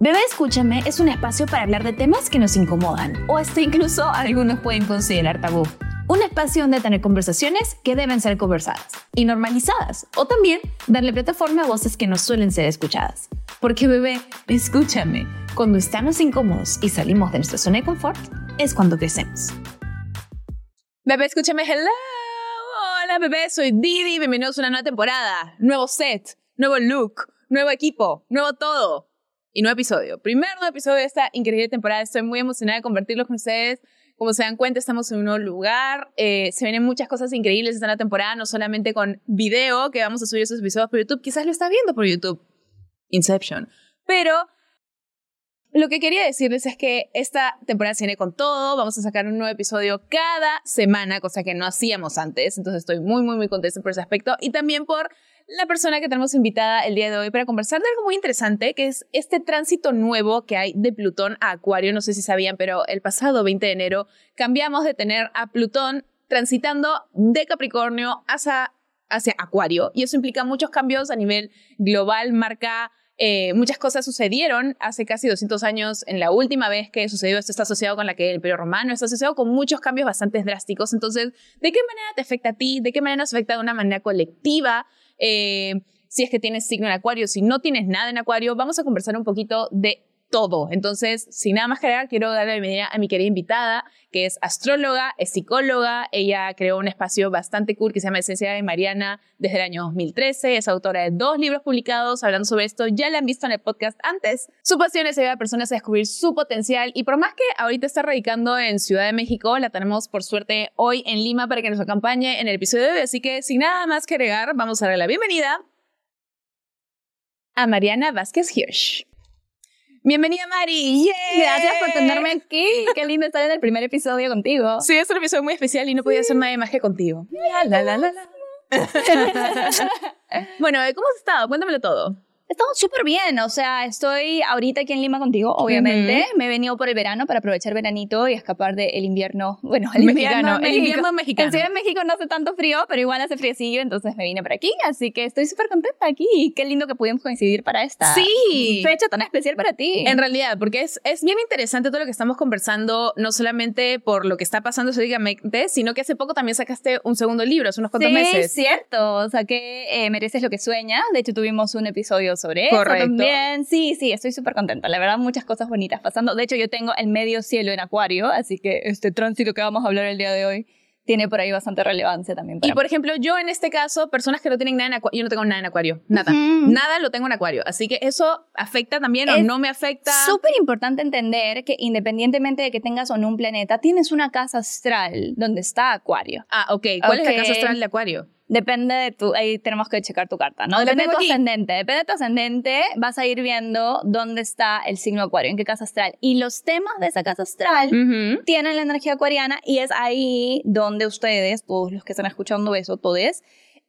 Bebé Escúchame es un espacio para hablar de temas que nos incomodan o hasta incluso algunos pueden considerar tabú. Un espacio donde tener conversaciones que deben ser conversadas y normalizadas o también darle plataforma a voces que no suelen ser escuchadas. Porque bebé, escúchame, cuando estamos incómodos y salimos de nuestra zona de confort es cuando crecemos. Bebé, escúchame, hello. Hola bebé, soy Didi, bienvenidos a una nueva temporada, nuevo set, nuevo look, nuevo equipo, nuevo todo y nuevo episodio. Primer nuevo episodio de esta increíble temporada. Estoy muy emocionada de compartirlo con ustedes. Como se dan cuenta, estamos en un nuevo lugar. Eh, se vienen muchas cosas increíbles esta temporada, no solamente con video, que vamos a subir esos episodios por YouTube. Quizás lo está viendo por YouTube. Inception. Pero lo que quería decirles es que esta temporada se viene con todo. Vamos a sacar un nuevo episodio cada semana, cosa que no hacíamos antes. Entonces estoy muy, muy, muy contenta por ese aspecto. Y también por la persona que tenemos invitada el día de hoy para conversar de algo muy interesante, que es este tránsito nuevo que hay de Plutón a Acuario. No sé si sabían, pero el pasado 20 de enero cambiamos de tener a Plutón transitando de Capricornio hacia, hacia Acuario. Y eso implica muchos cambios a nivel global, marca... Eh, muchas cosas sucedieron hace casi 200 años. En la última vez que sucedió esto está asociado con la que el Imperio Romano está asociado con muchos cambios bastante drásticos. Entonces, ¿de qué manera te afecta a ti? ¿De qué manera nos afecta de una manera colectiva? Eh, si es que tienes signo en acuario, si no tienes nada en acuario, vamos a conversar un poquito de todo. Entonces, sin nada más que agregar, quiero darle la bienvenida a mi querida invitada, que es astróloga, es psicóloga. Ella creó un espacio bastante cool que se llama Esencia de Mariana desde el año 2013. Es autora de dos libros publicados hablando sobre esto. Ya la han visto en el podcast antes. Su pasión es ayudar a personas a descubrir su potencial y por más que ahorita está radicando en Ciudad de México, la tenemos por suerte hoy en Lima para que nos acompañe en el episodio de hoy. Así que sin nada más que agregar, vamos a darle la bienvenida a Mariana Vázquez Hirsch. Bienvenida, Mari. Gracias por tenerme aquí. Qué lindo estar en el primer episodio contigo. Sí, es un episodio muy especial y no podía ser nadie más que contigo. La, la, la, bueno, ¿cómo has estado? Cuéntamelo todo. Estamos súper bien, o sea, estoy ahorita aquí en Lima contigo, obviamente. Me he venido por el verano para aprovechar veranito y escapar del invierno. Bueno, el invierno, el invierno mexicano. En Ciudad de México no hace tanto frío, pero igual hace friecillo, entonces me vine por aquí. Así que estoy súper contenta aquí. Qué lindo que pudimos coincidir para esta sí. fecha tan especial para ti. En realidad, porque es, es bien interesante todo lo que estamos conversando, no solamente por lo que está pasando históricamente, sino que hace poco también sacaste un segundo libro, hace unos cuantos sí, meses. Sí, cierto. O sea, que eh, mereces lo que sueñas. De hecho, tuvimos un episodio sobre Correcto. eso también. Sí, sí, estoy súper contenta. La verdad, muchas cosas bonitas pasando. De hecho, yo tengo el medio cielo en Acuario, así que este tránsito que vamos a hablar el día de hoy tiene por ahí bastante relevancia también. Para Y por ejemplo, yo en este caso, personas que no tienen nada en acuario, yo no tengo nada en acuario, nada. Ujú. Nada lo tengo en acuario. Así que eso afecta también o Es no me afecta. Súper importante entender que independientemente de que tengas o no un planeta, tienes una casa astral donde está Acuario. Ah, ok. ¿Cuál es la casa astral de acuario? Depende de tu, ahí tenemos que checar tu carta, ¿no? La Depende de tu aquí. ascendente. Depende de tu ascendente, vas a ir viendo dónde está el signo acuario, en qué casa astral. Y los temas de esa casa astral tienen la energía acuariana y es ahí donde ustedes, todos los que están escuchando eso, todos,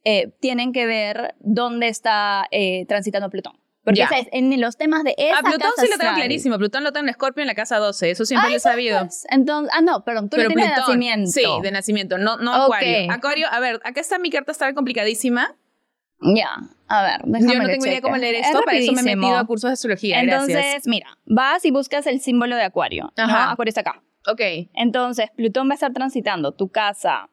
eh, tienen que ver dónde está eh, transitando Plutón. Porque es- en los temas de esa A Plutón casa sí lo tengo clarísimo. Plutón lo tengo en Escorpio en la casa 12. Eso siempre Ay, lo he sabido. Pues, Entonces, ah, no, perdón, tú lo tienes de nacimiento. Sí, de nacimiento, no, no Ok. acuario. Acuario, a ver, acá está mi carta astral complicadísima. Ya, a ver, déjame Yo no que tengo idea cheque. cómo leer Es esto, para eso me he metido a cursos de astrología. Entonces, Gracias. mira, vas y buscas el símbolo de Acuario. ¿no? Ajá. Acuario está acá. Ok. Entonces, Plutón va a estar transitando tu casa.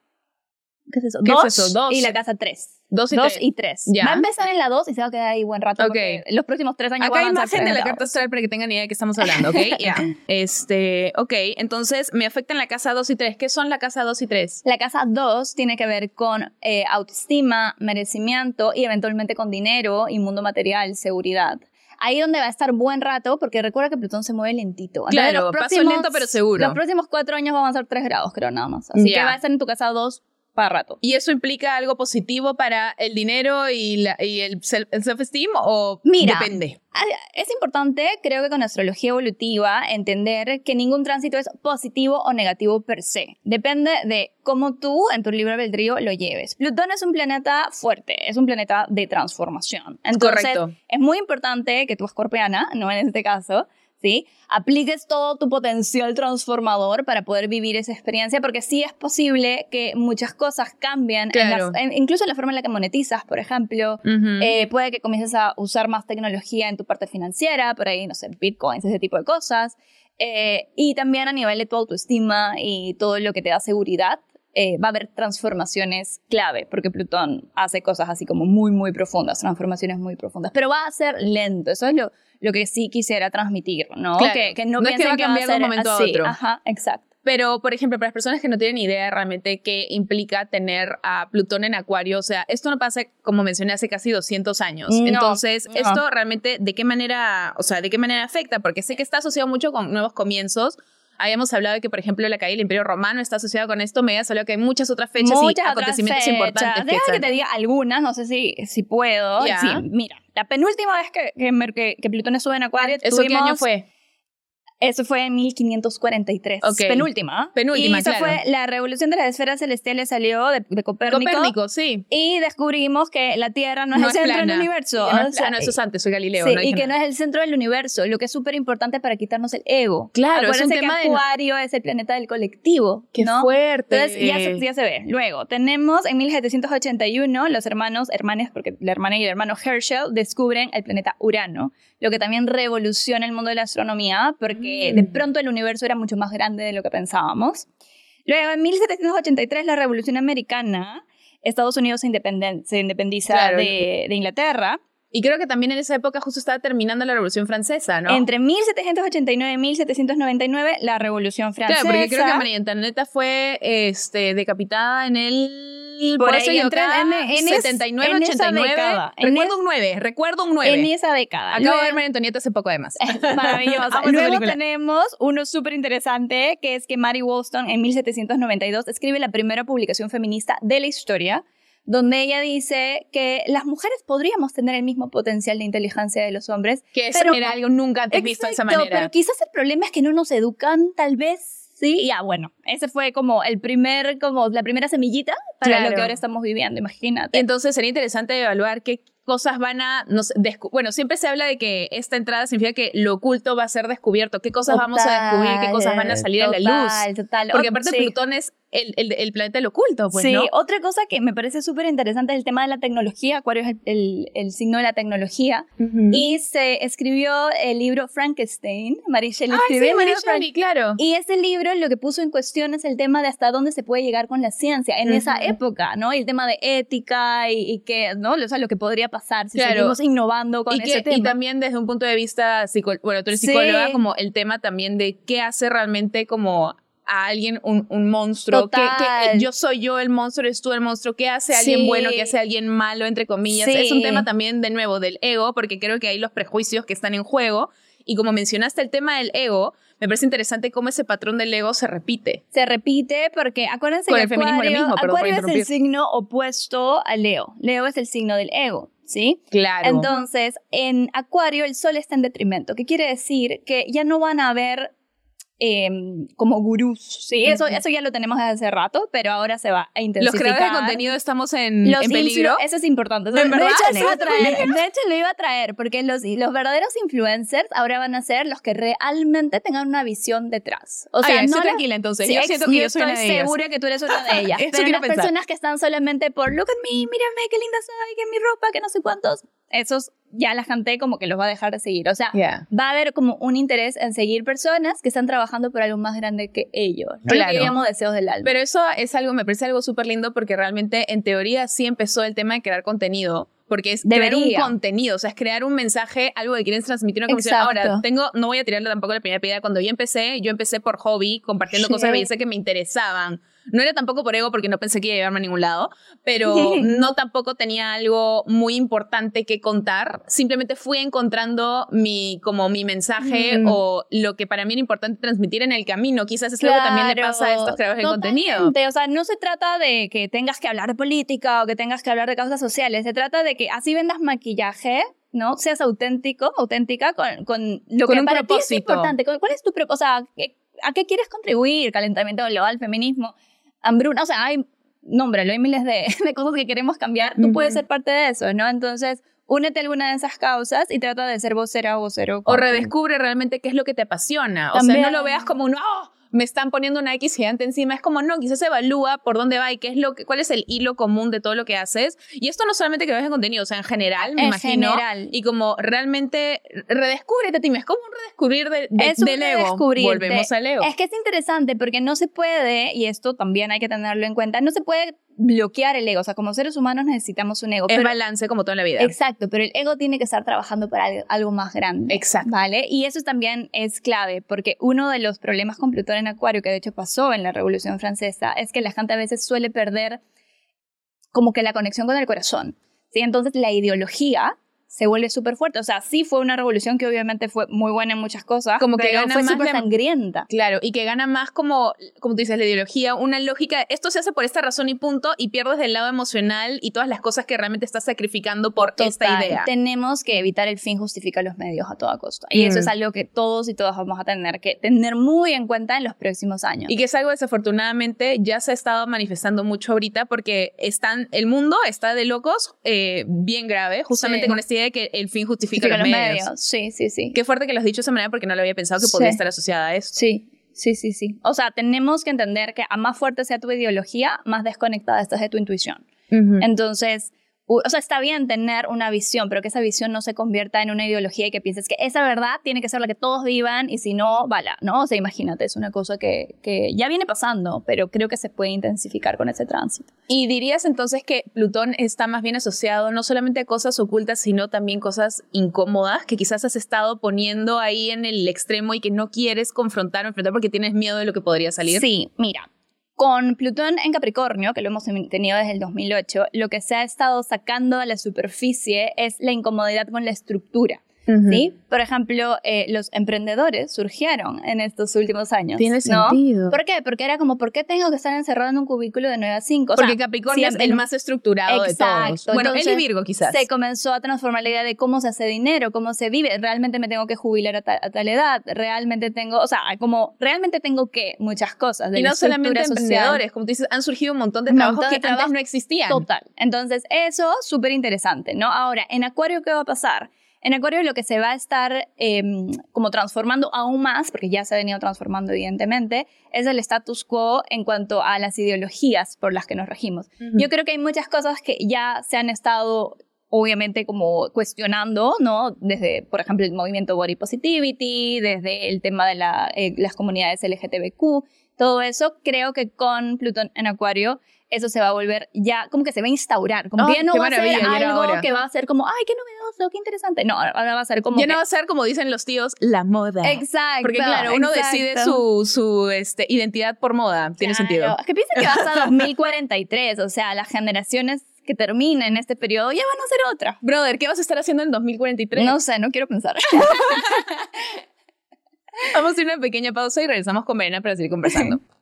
¿Qué es eso? ¿Qué es Dos eso? Dos. Y la casa 3. Dos y Dos tres. y 3. Ya. Va a empezar en la 2 y se va a quedar ahí buen rato. Ok. porque Los próximos 3 años Acá hay imagen ser de la carta astral para que tengan idea de qué estamos hablando, ¿ok? Ya. Este, ok, entonces me afectan la casa 2 y 3. ¿Qué son la casa 2 y 3? La casa 2 tiene que ver con eh, autoestima, merecimiento y eventualmente con dinero y mundo material, seguridad. Ahí donde va a estar buen rato, porque recuerda que Plutón se mueve lentito. Claro, los paso lento pero seguro. Los próximos cuatro años van a ser 3 grados, creo, nada más. Así que va a estar en tu casa 2 para rato. ¿Y eso implica algo positivo para el dinero y, la- y el self- el self-esteem o Mira. depende? Es importante, creo que con astrología evolutiva, entender que ningún tránsito es positivo o negativo per se. Depende de cómo tú, en tu libre albedrío, lo lleves. Plutón es un planeta fuerte, es un planeta de transformación. Entonces, Correcto. es muy importante que tu escorpiana, no en este caso, Apliques todo tu potencial transformador para poder vivir esa experiencia, porque sí es posible que muchas cosas cambien, incluso en la forma en la que monetizas, por ejemplo, eh, puede que comiences a usar más tecnología en tu parte financiera, por ahí, no sé, bitcoins, ese tipo de cosas. Eh, y también a nivel de tu autoestima y todo lo que te da seguridad, eh, va a haber transformaciones clave, porque Plutón hace cosas así como muy, muy profundas, transformaciones muy profundas, pero va a ser lento, eso es lo, lo que sí quisiera transmitir, ¿no? Que, no, es que va a cambiar de un momento a otro. Ajá, exacto. Pero, por ejemplo, para las personas que no tienen idea realmente qué implica tener a Plutón en Acuario, o sea, esto no pasa, como mencioné, hace casi 200 años. Entonces, esto realmente, ¿de qué manera, o sea, de qué manera afecta? Porque sé que está asociado mucho con nuevos comienzos, Habíamos hablado de que, por ejemplo, la caída del Imperio Romano está asociada con esto. Me habías hablado que hay muchas otras fechas y acontecimientos importantes. Deja que, te diga algunas, no sé si, si puedo. Sí, mira, la penúltima vez que, que, que Plutón estuvo en Acuario, ¿Eso qué año fue? Eso fue en 1543. Penúltima. Penúltima, Y eso fue la revolución de las esferas celestiales salió de, Copérnico. Copérnico, sí. Y descubrimos que la Tierra no es el centro del universo. No, no, eso es antes, soy Galileo. Sí, y que no es el centro del universo, lo que es súper importante para quitarnos el ego. Claro, es un tema que Acuario es el planeta del colectivo. Qué fuerte. Entonces ya se, ya se ve. Luego, tenemos en 1781 los hermanos, hermanes, porque la hermana y el hermano Herschel descubren el planeta Urano, lo que también revoluciona el mundo de la astronomía, porque de pronto el universo era mucho más grande de lo que pensábamos. Luego, en 1783, la Revolución Americana, Estados Unidos se, independiza de, Inglaterra. Y creo que también en esa época justo estaba terminando la Revolución Francesa, ¿no? Entre 1789 y 1799, la Revolución Francesa. Claro, porque creo que María Antonieta fue este, decapitada en el por, eso yo creo en, en 79, 89. recuerdo un 9, recuerdo un 9. En esa década. Acabo de ver María Antonieta hace poco además. Maravilloso. Luego tenemos uno súper interesante que es que Mary Wollstonecraft en 1792 escribe la primera publicación feminista de la historia donde ella dice que las mujeres podríamos tener el mismo potencial de inteligencia de los hombres. Que eso era algo nunca antes visto de esa manera. Pero quizás el problema es que no nos educan, tal vez Sí, ya bueno, ese fue como el primer, como la primera semillita para lo que ahora estamos viviendo, imagínate. Entonces sería interesante evaluar qué cosas van a, bueno, siempre se habla de que esta entrada significa que lo oculto va a ser descubierto, qué cosas vamos a descubrir, qué cosas van a salir a la luz. Total, Porque aparte Plutón es el, el, planeta del oculto, pues, Sí, otra cosa que me parece súper interesante es el tema de la tecnología. Acuario es el, el signo de la tecnología. Y se escribió el libro Frankenstein. Mary Shelley escribió sí, Mary Shelley, claro. Y ese libro lo que puso en cuestión es el tema de hasta dónde se puede llegar con la ciencia en esa época, ¿no? Y el tema de ética y, que, ¿no? O sea, lo que podría pasar si seguimos innovando con ese tema. Y también desde un punto de vista, bueno, tú eres psicóloga, como el tema también de qué hace realmente como a alguien un, un monstruo. Que, que, yo soy yo el monstruo, eres tú el monstruo. ¿Qué hace alguien bueno? ¿Qué hace alguien malo, entre comillas? Es un tema también, de nuevo, del ego, porque creo que hay los prejuicios que están en juego. Y como mencionaste el tema del ego, me parece interesante cómo ese patrón del ego se repite. Se repite porque acuérdense que el feminismo mismo, Acuario es el signo opuesto a Leo. Leo es el signo del ego. ¿Sí? Claro. Entonces, en Acuario el sol está en detrimento, ¿Qué quiere decir que ya no van a haber Em, como gurús, ¿sí? Eso, eso ya lo tenemos desde hace rato, pero ahora se va a intensificar. Los creadores de contenido estamos en, en peligro. Eso es importante. de, hecho, lo iba a traer, de hecho, lo iba a traer, porque los, los verdaderos influencers ahora van a ser los que realmente tengan una visión detrás. O sea, no tranquila entonces. yo siento que yo soy una de ellas. segura que tú eres una de ellas. pero las personas que están solamente por look at me, mírame qué linda soy, que mi ropa, que no sé cuántos esos ya la gente como que los va a dejar de seguir. O sea, va a haber como un interés en seguir personas que están trabajando por algo más grande que ellos. No claro. deseos del alma. Pero eso es algo, me parece algo súper lindo porque realmente en teoría sí empezó el tema de crear contenido porque es crear un contenido, o sea, es crear un mensaje, algo que quieren transmitir una conversación. Ahora, tengo, no voy a tirarle tampoco la primera pedida. Cuando yo empecé, yo empecé por hobby, compartiendo cosas que que me interesaban. No era tampoco por ego porque no pensé que iba a llevarme a ningún lado, pero no tampoco tenía algo muy importante que contar. Simplemente fui encontrando mi, como mi mensaje o lo que para mí era importante transmitir en el camino. Quizás es algo que también le pasa a estos creadores de contenido. O sea, no se trata de que tengas que hablar de política o que tengas que hablar de causas sociales. Se trata de que así vendas maquillaje, ¿no? Seas auténtico, auténtica con, con lo que para ti es importante. ¿Cuál es tu propósito? O sea, ¿a qué quieres contribuir? Calentamiento global, feminismo hambruna, o sea, hay, nómbralo, hay miles de, de cosas que queremos cambiar, tú puedes ser parte de eso, ¿no? Entonces, únete a alguna de esas causas y trata de ser vocera o vocero. O redescubre realmente qué es lo que te apasiona. O sea, no lo veas como un, oh, me están poniendo una X gigante encima. Es como, no, quizás evalúa por dónde va y qué es lo que, cuál es el hilo común de todo lo que haces. Y esto no solamente que en contenido, o sea, en general, me en imagino. General. Y como realmente redescúbrete a ti mismo. Es como un redescubrir de, de, es un ego. Volvemos al ego. Es que es interesante porque no se puede, y esto también hay que tenerlo en cuenta, no se puede bloquear el ego. O sea, como seres humanos necesitamos un ego. Es balance como todo en la vida. Exacto, pero el ego tiene que estar trabajando para algo más grande. Exacto. ¿Vale? Y eso también es clave, porque uno de los problemas con Plutón en Acuario, que de hecho pasó en la Revolución Francesa, es que la gente a veces suele perder como que la conexión con el corazón. ¿sí? Entonces la ideología se vuelve súper fuerte. O sea, sí fue una revolución que obviamente fue muy buena en muchas cosas, como que fue súper sangrienta. Claro, y que gana más como, como tú dices, la ideología, una lógica, esto se hace por esta razón y punto, y pierdes del lado emocional y todas las cosas que realmente estás sacrificando por esta idea. Tenemos que evitar el fin justifica los medios a toda costa. Y eso es mm. algo que todos y todas vamos a tener que tener muy en cuenta en los próximos años. Y que es algo desafortunadamente ya se ha estado manifestando mucho ahorita porque están, el mundo está de locos eh, bien grave, justamente con esta idea que el fin justifica, los, medios. Sí, sí, sí. Qué fuerte que lo has dicho de esa manera porque no lo había pensado que podría estar asociada a eso. Sí, sí, sí, sí. O sea, tenemos que entender que a más fuerte sea tu ideología, más desconectada estás de tu intuición. Entonces, o sea, está bien tener una visión, pero que esa visión no se convierta en una ideología y que pienses que esa verdad tiene que ser la que todos vivan y si no, bala, ¿no? O sea, imagínate, es una cosa que, que ya viene pasando, pero creo que se puede intensificar con ese tránsito. Y dirías entonces que Plutón está más bien asociado no solamente a cosas ocultas, sino también cosas incómodas que quizás has estado poniendo ahí en el extremo y que no quieres confrontar o enfrentar porque tienes miedo de lo que podría salir. Sí, mira, con Plutón en Capricornio, que lo hemos tenido desde el 2008, lo que se ha estado sacando a la superficie es la incomodidad con la estructura. ¿Sí? Por ejemplo, eh, los emprendedores surgieron en estos últimos años. Tiene sentido. ¿Por qué? Porque era como, ¿por qué tengo que estar encerrado en un cubículo de 9 a 5? Porque Capricornio es el más estructurado de todos. Bueno, él y Virgo quizás. Se comenzó a transformar la idea de cómo se hace dinero, cómo se vive. Realmente me tengo que jubilar a, tal edad. Realmente tengo, o sea, como, realmente tengo que muchas cosas. De y no solamente emprendedores, como tú dices, han surgido un montón de trabajos que antes no existían. Total. Entonces, eso, súper interesante, ¿no? Ahora, en Acuario, ¿qué va a pasar? En Acuario lo que se va a estar em, como transformando aún más, porque ya se ha venido transformando evidentemente, es el status quo en cuanto a las ideologías por las que nos regimos. Yo creo que hay muchas cosas que ya se han estado obviamente como cuestionando, ¿no? Desde, por ejemplo, el movimiento Body Positivity, desde el tema de la, eh, las comunidades LGTBQ, todo eso, creo que con Plutón en Acuario eso se va a volver ya, como que se va a instaurar, como que ya no va a ser algo que va a ser como, ay, qué novedoso, qué interesante. No, ahora va a ser como. Ya no va a ser como dicen los tíos, la moda. Exacto. Porque claro, uno decide su, su este, identidad por moda, tiene sentido. Es que piensa que vas a 2043, o sea, las generaciones que terminen este periodo ya van a ser otra. Brother, ¿qué vas a estar haciendo en 2043? No sé, no quiero pensar. Vamos a hacer una pequeña pausa y regresamos con Verena para seguir conversando.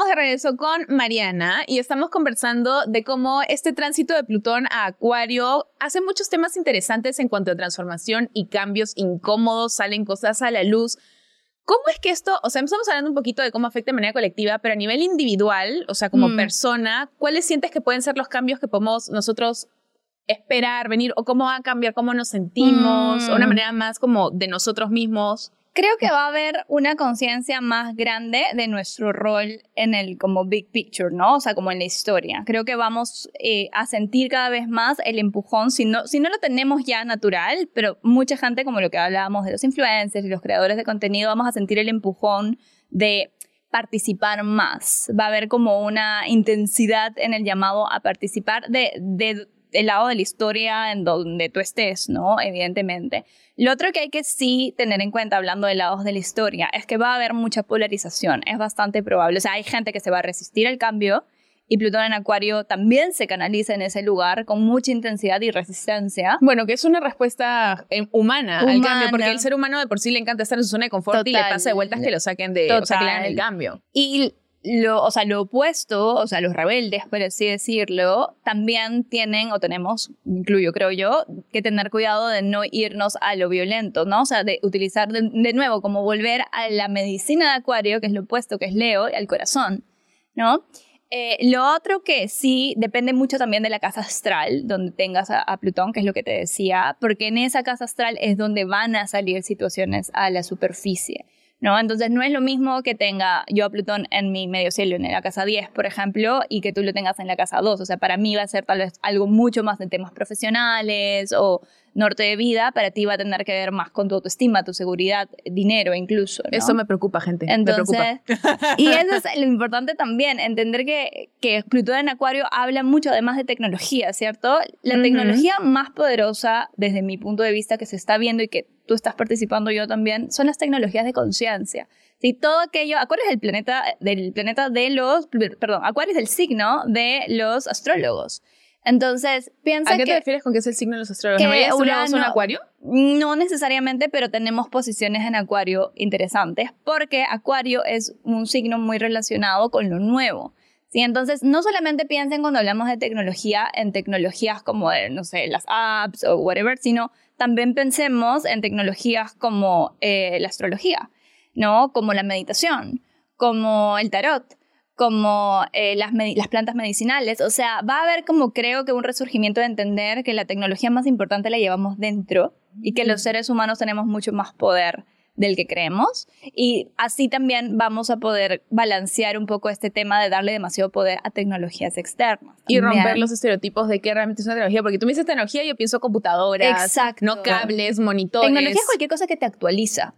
Estamos de regreso con Mariana y estamos conversando de cómo este tránsito de Plutón a Acuario hace muchos temas interesantes en cuanto a transformación y cambios incómodos, salen cosas a la luz. ¿Cómo es que esto, o sea, estamos hablando un poquito de cómo afecta de manera colectiva, pero a nivel individual, o sea, como mm. persona, ¿cuáles sientes que pueden ser los cambios que podemos nosotros esperar, venir, o cómo va a cambiar cómo nos sentimos, o una mm. manera más como de nosotros mismos? Creo que va a haber una conciencia más grande de nuestro rol en el como big picture, ¿no? O sea, como en la historia. Creo que vamos eh, a sentir cada vez más el empujón, si no, si no lo tenemos ya natural, pero mucha gente, como lo que hablábamos de los influencers y los creadores de contenido, vamos a sentir el empujón de participar más. Va a haber como una intensidad en el llamado a participar de, de el lado de la historia en donde tú estés, ¿no? Evidentemente. Lo otro que hay que sí tener en cuenta, hablando de lados de la historia, es que va a haber mucha polarización. Es bastante probable. O sea, hay gente que se va a resistir al cambio y Plutón en Acuario también se canaliza en ese lugar con mucha intensidad y resistencia. Bueno, que es una respuesta eh, humana, al cambio, porque el ser humano de por sí le encanta estar en su zona de confort y le pasa de vueltas que lo saquen de, o sea, que le el cambio. Y lo, o sea, lo opuesto, o sea, los rebeldes, por así decirlo, también tienen, o tenemos, incluyo creo yo, que tener cuidado de no irnos a lo violento, ¿no? O sea, de utilizar de, nuevo, como volver a la medicina de Acuario, que es lo opuesto, que es Leo, al corazón, ¿no? Eh, lo otro que sí depende mucho también de la casa astral, donde tengas a, Plutón, que es lo que te decía, porque en esa casa astral es donde van a salir situaciones a la superficie. ¿No? Entonces no es lo mismo que tenga yo a Plutón en mi medio cielo, en la casa 10, por ejemplo, y que tú lo tengas en la casa 2. O sea, para mí va a ser tal vez algo mucho más de temas profesionales o norte de vida, para ti va a tener que ver más con tu autoestima, tu seguridad, dinero incluso. Eso me preocupa, gente. Entonces, me preocupa. y eso es lo importante también, entender que, que Plutón en Acuario habla mucho además de tecnología, ¿cierto? La tecnología más poderosa, desde mi punto de vista, que se está viendo y que tú estás participando yo también, son las tecnologías de conciencia. Si todo aquello, Acuario es el planeta del planeta de los, perdón, Acuario es el signo de los astrólogos. Entonces, piensa ¿A qué te refieres con que es el signo de los astrólogos? ¿No Urano, un acuario? No necesariamente, pero tenemos posiciones en acuario interesantes porque acuario es un signo muy relacionado con lo nuevo. ¿sí? Entonces, no solamente piensen cuando hablamos de tecnología en tecnologías como, no sé, las apps o whatever, sino también pensemos en tecnologías como eh, la astrología, ¿no? Como la meditación, como el tarot como eh, las, las, plantas medicinales. O sea, va a haber como creo que un resurgimiento de entender que la tecnología más importante la llevamos dentro y que los seres humanos tenemos mucho más poder del que creemos. Y así también vamos a poder balancear un poco este tema de darle demasiado poder a tecnologías externas. Y romper los estereotipos de qué realmente es una tecnología. Porque tú me dices tecnología yo pienso computadoras, Exacto. no cables, monitores. Tecnología es cualquier cosa que te actualiza.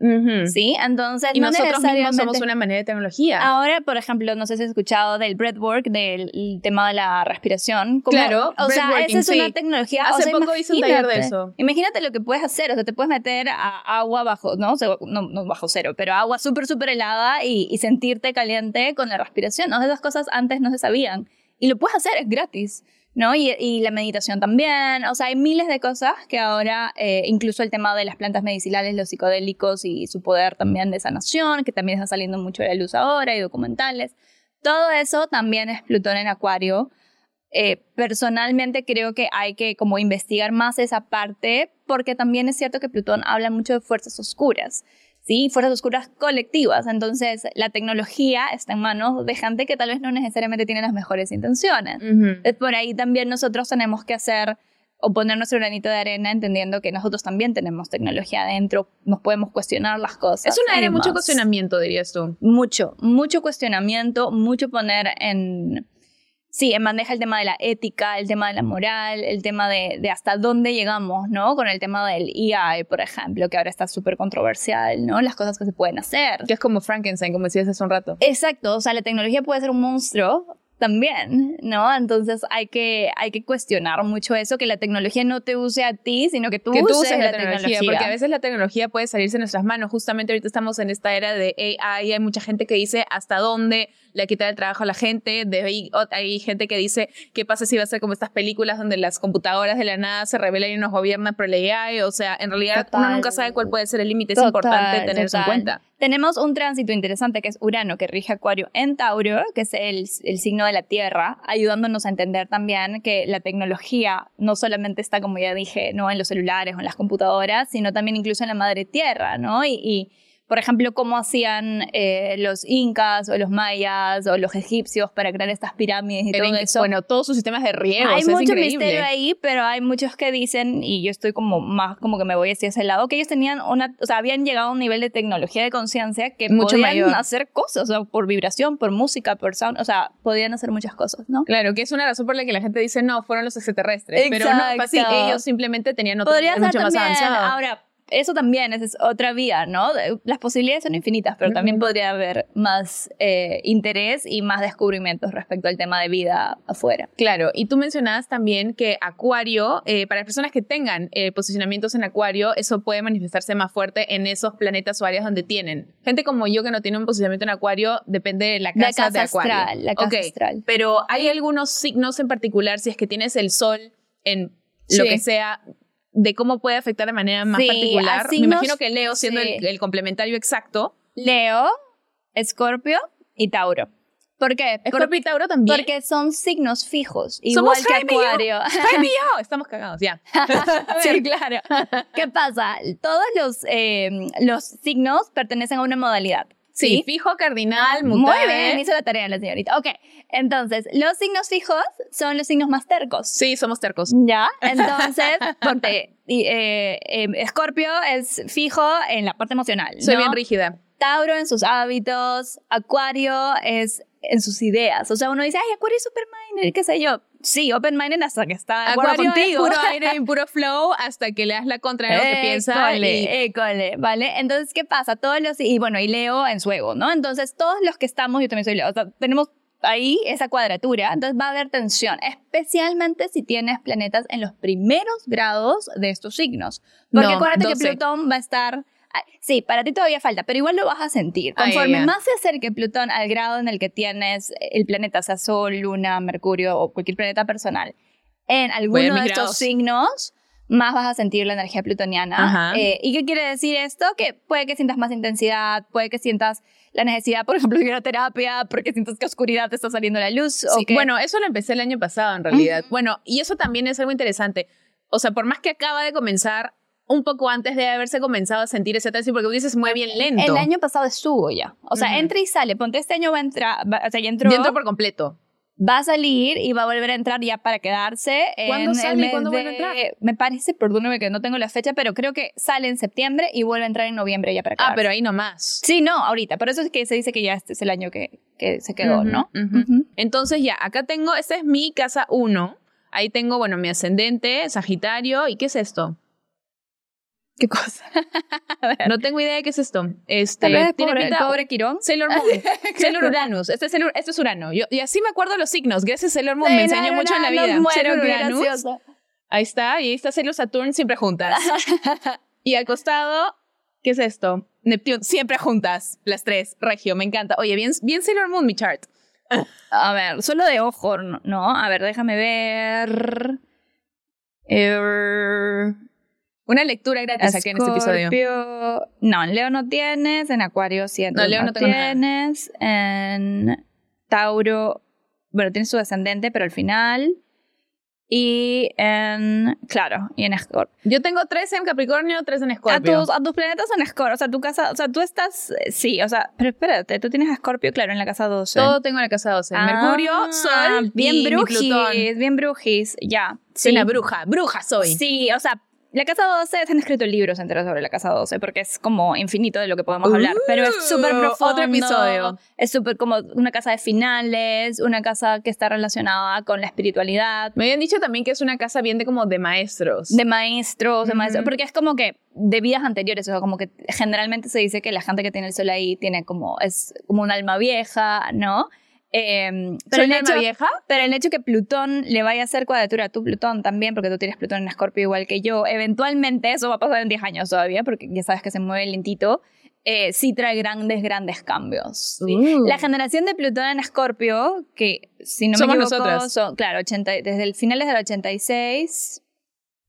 ¿Sí? Entonces, y nosotros mismos somos una manera de tecnología. Ahora, por ejemplo, no sé si has escuchado del breathwork, del tema de la respiración. claro. O sea, esa es una tecnología. Hace poco hice un taller de eso. Imagínate lo que puedes hacer. O sea, te puedes meter a agua bajo, ¿no? No, bajo cero, pero agua súper, súper helada y, sentirte caliente con la respiración. ¿no? Esas cosas antes no se sabían. Y lo puedes hacer, es gratis. ¿no? Y, la meditación también. O sea, hay miles de cosas que ahora, eh, incluso el tema de las plantas medicinales, los psicodélicos y su poder también de sanación, que también está saliendo mucho de la luz ahora, y documentales. Todo eso también es Plutón en Acuario. Eh, personalmente creo que hay que como investigar más esa parte porque también es cierto que Plutón habla mucho de fuerzas oscuras. ¿Sí? Fuerzas oscuras colectivas. Entonces, la tecnología está en manos de gente que tal vez no necesariamente tiene las mejores intenciones. Por ahí también nosotros tenemos que hacer o poner nuestro granito de arena entendiendo que nosotros también tenemos tecnología adentro, nos podemos cuestionar las cosas. Es una área de mucho cuestionamiento, dirías tú. Mucho, mucho cuestionamiento, mucho poner en sí, maneja el tema de la ética, el tema de la moral, el tema de, de hasta dónde llegamos, ¿no? Con el tema del AI, por ejemplo, que ahora está súper controversial, ¿no? Las cosas que se pueden hacer. Que es como Frankenstein, como decías hace un rato. Exacto, o sea, la tecnología puede ser un monstruo, también, ¿no? Entonces hay que, hay que cuestionar mucho eso, que la tecnología no te use a ti, sino que tú, uses, la, tecnología, Porque a veces la tecnología puede salirse de nuestras manos. Justamente ahorita estamos en esta era de AI, hay mucha gente que dice hasta dónde le quita el trabajo a la gente, de, hay, gente que dice qué pasa si va a ser como estas películas donde las computadoras de la nada se revelan y nos gobiernan por la AI, o sea, en realidad uno nunca sabe cuál puede ser el límite, es importante tener eso en cuenta. Tenemos un tránsito interesante que es Urano, que rige Acuario en Tauro, que es el, el signo de la Tierra, ayudándonos a entender también que la tecnología no solamente está, como ya dije, ¿no? en los celulares o en las computadoras, sino también incluso en la madre tierra, ¿no? y por ejemplo, cómo hacían eh, los incas o los mayas o los egipcios para crear estas pirámides y todo eso. Bueno, todos sus sistemas de riego. Hay mucho misterio ahí, pero hay muchos que dicen, y yo estoy como más como que me voy hacia ese lado, que ellos tenían una, o sea, habían llegado a un nivel de tecnología de conciencia que mucho podían hacer cosas, o sea, por vibración, por música, por sound, o sea, podían hacer muchas cosas, ¿no? Claro, que es una razón por la que la gente dice, no, fueron los extraterrestres. Pero no, así, ellos simplemente tenían otro mucho más avanzado. Ahora, eso también es, otra vía, ¿no? Las posibilidades son infinitas, pero también podría haber más eh, interés y más descubrimientos respecto al tema de vida afuera. Claro, y tú mencionabas también que Acuario, eh, para personas que tengan eh, posicionamientos en Acuario, eso puede manifestarse más fuerte en esos planetas o áreas donde tienen. Gente como yo que no tiene un posicionamiento en Acuario, depende de la casa, de Acuario. Astral, la casa astral. Pero hay algunos signos en particular, si es que tienes el sol en lo que sea, de cómo puede afectar de manera más particular. Me imagino que Leo siendo el, complementario exacto. Leo, Escorpio y Tauro. ¿Por qué? Escorpio y Tauro también. Porque son signos fijos, igual que Acuario. Estamos cagados, ya. sí, claro. ¿Qué pasa? Todos los, eh, los signos pertenecen a una modalidad. Sí, fijo, cardinal, mutable. Muy bien, hizo la tarea la señorita. Ok, entonces, los signos fijos son los signos más tercos. Sí, somos tercos. Ya, entonces, ponte, eh, em, Escorpio es fijo en la parte emocional. Soy bien rígida. Tauro en sus hábitos, Acuario es en sus ideas. O sea, uno dice, ay, Acuario es open-minded, qué sé yo. Sí, open-minded hasta que está de acuerdo contigo. Es puro aire y puro flow hasta que le das la contra de lo que piensa. École, ¿vale? Entonces, ¿qué pasa? Todos los, y bueno, y Leo en su ego, ¿no? Entonces, todos los que estamos, yo también soy Leo, o sea, tenemos ahí esa cuadratura, entonces va a haber tensión, especialmente si tienes planetas en los primeros grados de estos signos. Porque acuérdate que Plutón va a estar Sí, para ti todavía falta, pero igual lo vas a sentir. Conforme más se acerque Plutón al grado en el que tienes el planeta, sea Sol, Luna, Mercurio o cualquier planeta personal, en alguno de estos signos, más vas a sentir la energía plutoniana. Eh, ¿Y qué quiere decir esto? Que puede que sientas más intensidad, puede que sientas la necesidad, por ejemplo, de ir a terapia porque sientes que oscuridad te está saliendo la luz. Bueno, eso lo empecé el año pasado en realidad. Bueno, y eso también es algo interesante. O sea, por más que acaba de comenzar, un poco antes de haberse comenzado a sentir ese tránsito, porque tú dices muy bien lento. El año pasado estuvo ya. O sea, entra y sale. Ponte este año va a entrar, o sea, ya entró. Ya entró por completo. Va a salir y va a volver a entrar ya para quedarse. ¿Cuándo sale y cuándo vuelve a entrar? Me parece, perdóname que no tengo la fecha, pero creo que sale en septiembre y vuelve a entrar en noviembre ya para quedarse. Ah, pero ahí nomás. Sí, no, ahorita. Por eso es que se dice que ya este es el año que, que se quedó, ¿no? Entonces ya, acá tengo, esta es mi casa 1. Ahí tengo, bueno, mi ascendente, Sagitario. ¿Y qué es esto? ¿Qué cosa? no tengo idea de qué es esto. Este, ¿tiene pobre, pinta, pobre Quirón. Sailor Moon. Sailor Uranus. Este es, este es Urano. Yo, y así me acuerdo los signos. Gracias Sailor Moon. me enseñó mucho en la vida. Sailor Uranus. Ahí está. Y ahí está Sailor Saturn siempre juntas. y al costado, ¿qué es esto? Neptune. Siempre juntas. Las tres. Regio. Me encanta. Oye, bien, bien Sailor Moon mi chart. A ver, solo de ojo, ¿no? A ver, déjame ver. Er, una lectura gratis aquí en este episodio. No, en Leo no tienes, en Acuario sí. No, Leo no, tienes, en Tauro, bueno, tienes su descendente, pero al final. Y en, claro, y en Escorpio. Yo tengo tres en Capricornio, tres en Escorpio. A tus, a tus planetas en Escorpio, o sea, tu casa, o sea, tú estás, sí, o sea, pero espérate, tú tienes Escorpio, claro, en la casa 12. Todo tengo en la casa 12. Ah, Mercurio, Sol, bien brujis, bien brujis, ya. Soy una bruja, bruja soy. Sí, o sea, la Casa 12 se han escrito libros enteros sobre la Casa 12 porque es como infinito de lo que podemos hablar, pero es súper uh, profundo. Otro episodio. Es súper como una casa de finales, una casa que está relacionada con la espiritualidad. Me habían dicho también que es una casa bien de como de maestros. De maestros, de maestros, porque es como que de vidas anteriores, o sea, como que generalmente se dice que la gente que tiene el sol ahí tiene como, es como un alma vieja, ¿no? Eh, pero, el hecho, vieja? pero el hecho que Plutón le vaya a hacer cuadratura a tu Plutón también, porque tú tienes Plutón en Escorpio igual que yo, eventualmente eso va a pasar en 10 años todavía, porque ya sabes que se mueve lentito, eh, sí trae grandes, grandes cambios. Uh. La generación de Plutón en Escorpio, que si no Somos me equivoco, nosotras. Son, claro, 80, desde el finales del 86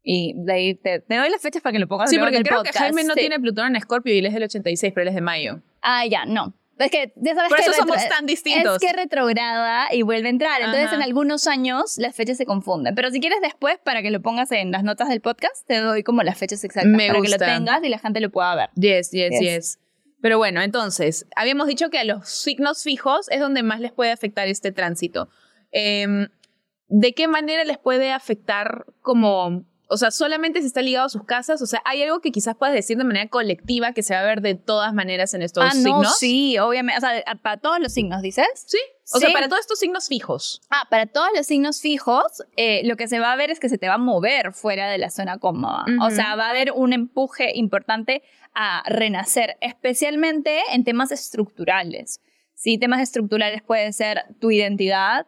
y de ahí te, doy las fechas para que lo pongas Sí, porque creo que Jaime no tiene Plutón en Escorpio y él es del 86, pero él es de mayo. Ah, ya, no. Es que ya sabes Por que eso somos tan distintos. Es que retrograda y vuelve a entrar. Entonces, en algunos años las fechas se confunden. Pero si quieres después, para que lo pongas en las notas del podcast, te doy como las fechas exactas para que lo tengas y la gente lo pueda ver. Yes, yes, yes, Pero bueno, entonces, habíamos dicho que a los signos fijos es donde más les puede afectar este tránsito. Em, ¿De qué manera les puede afectar como o sea, solamente si está ligado a sus casas. O sea, hay algo que quizás puedas decir de manera colectiva que se va a ver de todas maneras en estos ah, no, signos. Sí, obviamente. O sea, para todos los signos, dices. Sí. O sea, para todos estos signos fijos. Ah, para todos los signos fijos, eh, lo que se va a ver es que se te va a mover fuera de la zona cómoda. O sea, va a haber un empuje importante a renacer, especialmente en temas estructurales. Sí, temas estructurales pueden ser tu identidad,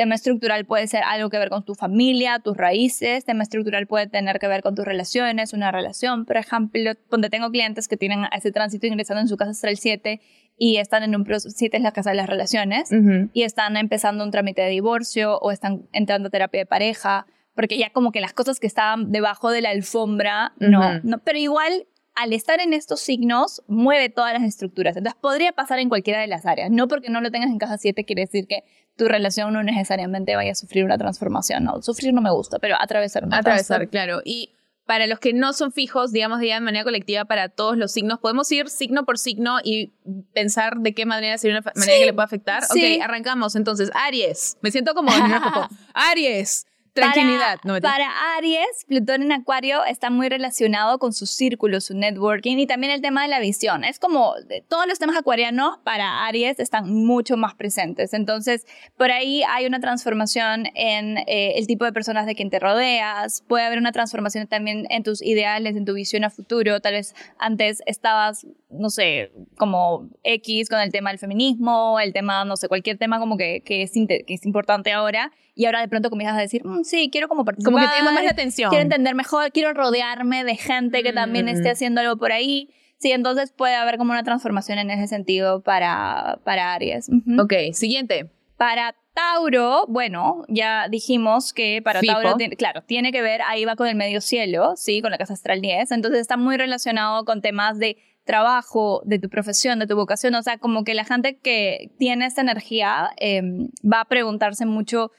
Tema estructural puede ser algo que ver con tu familia, tus raíces. Tema estructural puede tener que ver con tus relaciones, una relación, por ejemplo, donde tengo clientes que tienen ese tránsito ingresando en su casa astral 7 y están en un proceso, 7 es la casa de las relaciones, y están empezando un trámite de divorcio o están entrando a terapia de pareja, porque ya como que las cosas que estaban debajo de la alfombra, no, no, pero igual al estar en estos signos, mueve todas las estructuras. Entonces, podría pasar en cualquiera de las áreas. No porque no lo tengas en casa 7 quiere decir que tu relación no necesariamente vaya a sufrir una transformación. No, sufrir no me gusta, pero atravesar una Atravesar, claro. Y para los que no son fijos, digamos, de manera colectiva para todos los signos, podemos ir signo por signo y pensar de qué manera sería una manera que le pueda afectar. Ok, arrancamos entonces. Aries. Me siento como en Aries. Tranquilidad. Para, para, Aries, Plutón en Acuario está muy relacionado con su círculo, su networking y también el tema de la visión. Es como todos los temas acuarianos para Aries están mucho más presentes. Entonces, por ahí hay una transformación en eh, el tipo de personas de quien te rodeas. Puede haber una transformación también en tus ideales, en tu visión a futuro. Tal vez antes estabas, no sé, como X con el tema del feminismo, el tema, no sé, cualquier tema como que, que, es, que es importante ahora y ahora de pronto comienzas a decir, mm, sí, quiero como participar. Como que tengo más atención. Quiero entender mejor, quiero rodearme de gente que también esté mm. haciendo algo por ahí. Sí, entonces puede haber como una transformación en ese sentido para, para Aries. Ok, siguiente. Para Tauro, bueno, ya dijimos que para Tauro, claro, tiene que ver, ahí va con el medio cielo, ¿sí? Con la casa astral 10. Entonces está muy relacionado con temas de trabajo, de tu profesión, de tu vocación. O sea, como que la gente que tiene esta energía em, va a preguntarse mucho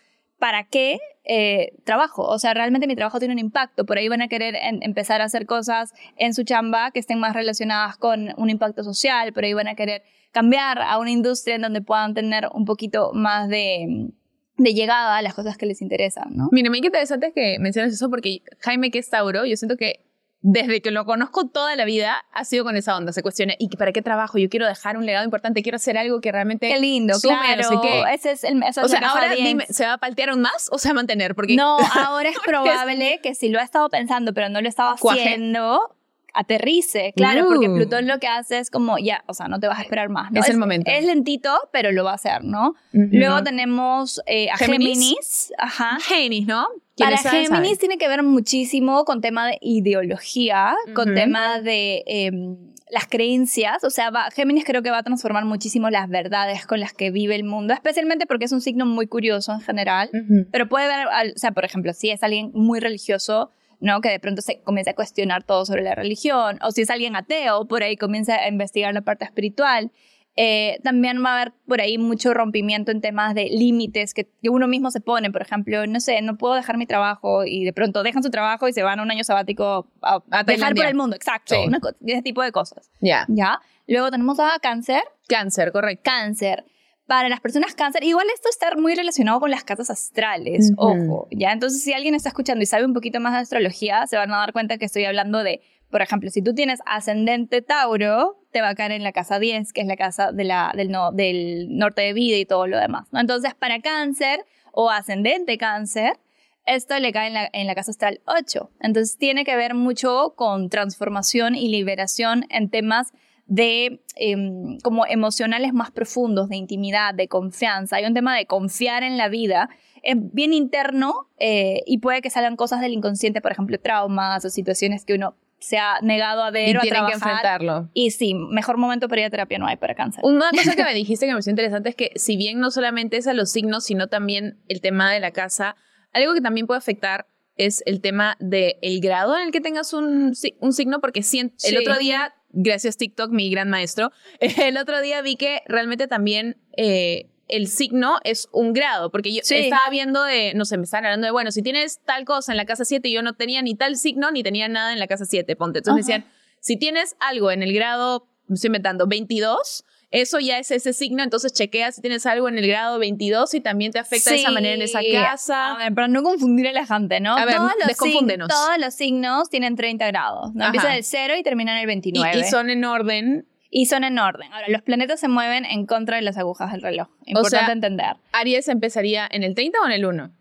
¿para qué eh, trabajo? O sea, realmente mi trabajo tiene un impacto. Por ahí van a querer empezar a hacer cosas en su chamba que estén más relacionadas con un impacto social. Por ahí van a querer cambiar a una industria en donde puedan tener un poquito más de, llegada a las cosas que les interesan, ¿no? Mira, me interesante que menciones eso porque Jaime, que es Tauro, yo siento que desde que lo conozco toda la vida, ha sido con esa onda. Se cuestiona, ¿y para qué trabajo? Yo quiero dejar un legado importante, quiero hacer algo que realmente. Qué lindo, claro. No sé qué. Ese es el. o sea, ahora dime, ¿se va a paltear aún más o se va a mantener? Porque... No, ahora es probable que si lo ha estado pensando, pero no lo estaba haciendo, aterrice, claro, porque. Plutón lo que hace es como, ya, o sea, no te vas a esperar más. Es, el momento. Es lentito, pero lo va a hacer, ¿no? Luego tenemos eh, a Géminis. Ajá. Géminis, ¿no? Para Géminis tiene que ver muchísimo con tema de ideología, con tema de em, las creencias. O sea, Géminis creo que va a transformar muchísimo las verdades con las que vive el mundo, especialmente porque es un signo muy curioso en general. Pero puede ver, o sea, por ejemplo, si es alguien muy religioso, ¿no? Que de pronto se comienza a cuestionar todo sobre la religión, o si es alguien ateo, por ahí comienza a investigar la parte espiritual. Eh, también va a haber por ahí mucho rompimiento en temas de límites que, uno mismo se pone, por ejemplo, no sé, no puedo dejar mi trabajo y de pronto dejan su trabajo y se van a un año sabático a, a viajar por el mundo, exacto, ese tipo de cosas. Ya. Ya. Luego tenemos a cáncer. Cáncer, correcto. Cáncer para las personas cáncer, igual esto está muy relacionado con las casas astrales, ojo, ¿ya? Entonces, si alguien está escuchando y sabe un poquito más de astrología, se van a dar cuenta que estoy hablando de, por ejemplo, si tú tienes ascendente Tauro, te va a caer en la casa 10, que es la casa de la, del, no, del norte de vida y todo lo demás, ¿no? Entonces, para cáncer o ascendente cáncer, esto le cae en la, en la, casa astral 8. Entonces tiene que ver mucho con transformación y liberación en temas de em, como emocionales más profundos, de intimidad, de confianza. Hay un tema de confiar en la vida. Es bien interno eh, y puede que salgan cosas del inconsciente, por ejemplo, traumas o situaciones que uno se ha negado a ver y o a trabajar. que enfrentarlo. Y sí, mejor momento para ir a terapia no hay para cáncer. Una cosa que me dijiste que me pareció interesante es que si bien no solamente es a los signos, sino también el tema de la casa, algo que también puede afectar es el tema del el grado en el que tengas un, un signo, porque si, el otro día gracias TikTok, mi gran maestro, el otro día vi que realmente también eh, el signo es un grado, porque yo estaba viendo de, no sé, me estaban hablando de, bueno, si tienes tal cosa en la casa 7 y yo no tenía ni tal signo ni tenía nada en la casa 7, ponte. Entonces me decían, si tienes algo en el grado, me estoy inventando, 22, eso ya es ese signo, entonces chequea si tienes algo en el grado 22 y también te afecta de esa manera en esa casa. A ver, para no confundir a la gente, ¿no? A ver, todos los, todos los signos tienen 30 grados, ¿no? Empiezan el 0 y terminan el 29. Y, son en orden. Y son en orden. Ahora, los planetas se mueven en contra de las agujas del reloj. Importante entender. ¿Aries empezaría en el 30 o en el 1?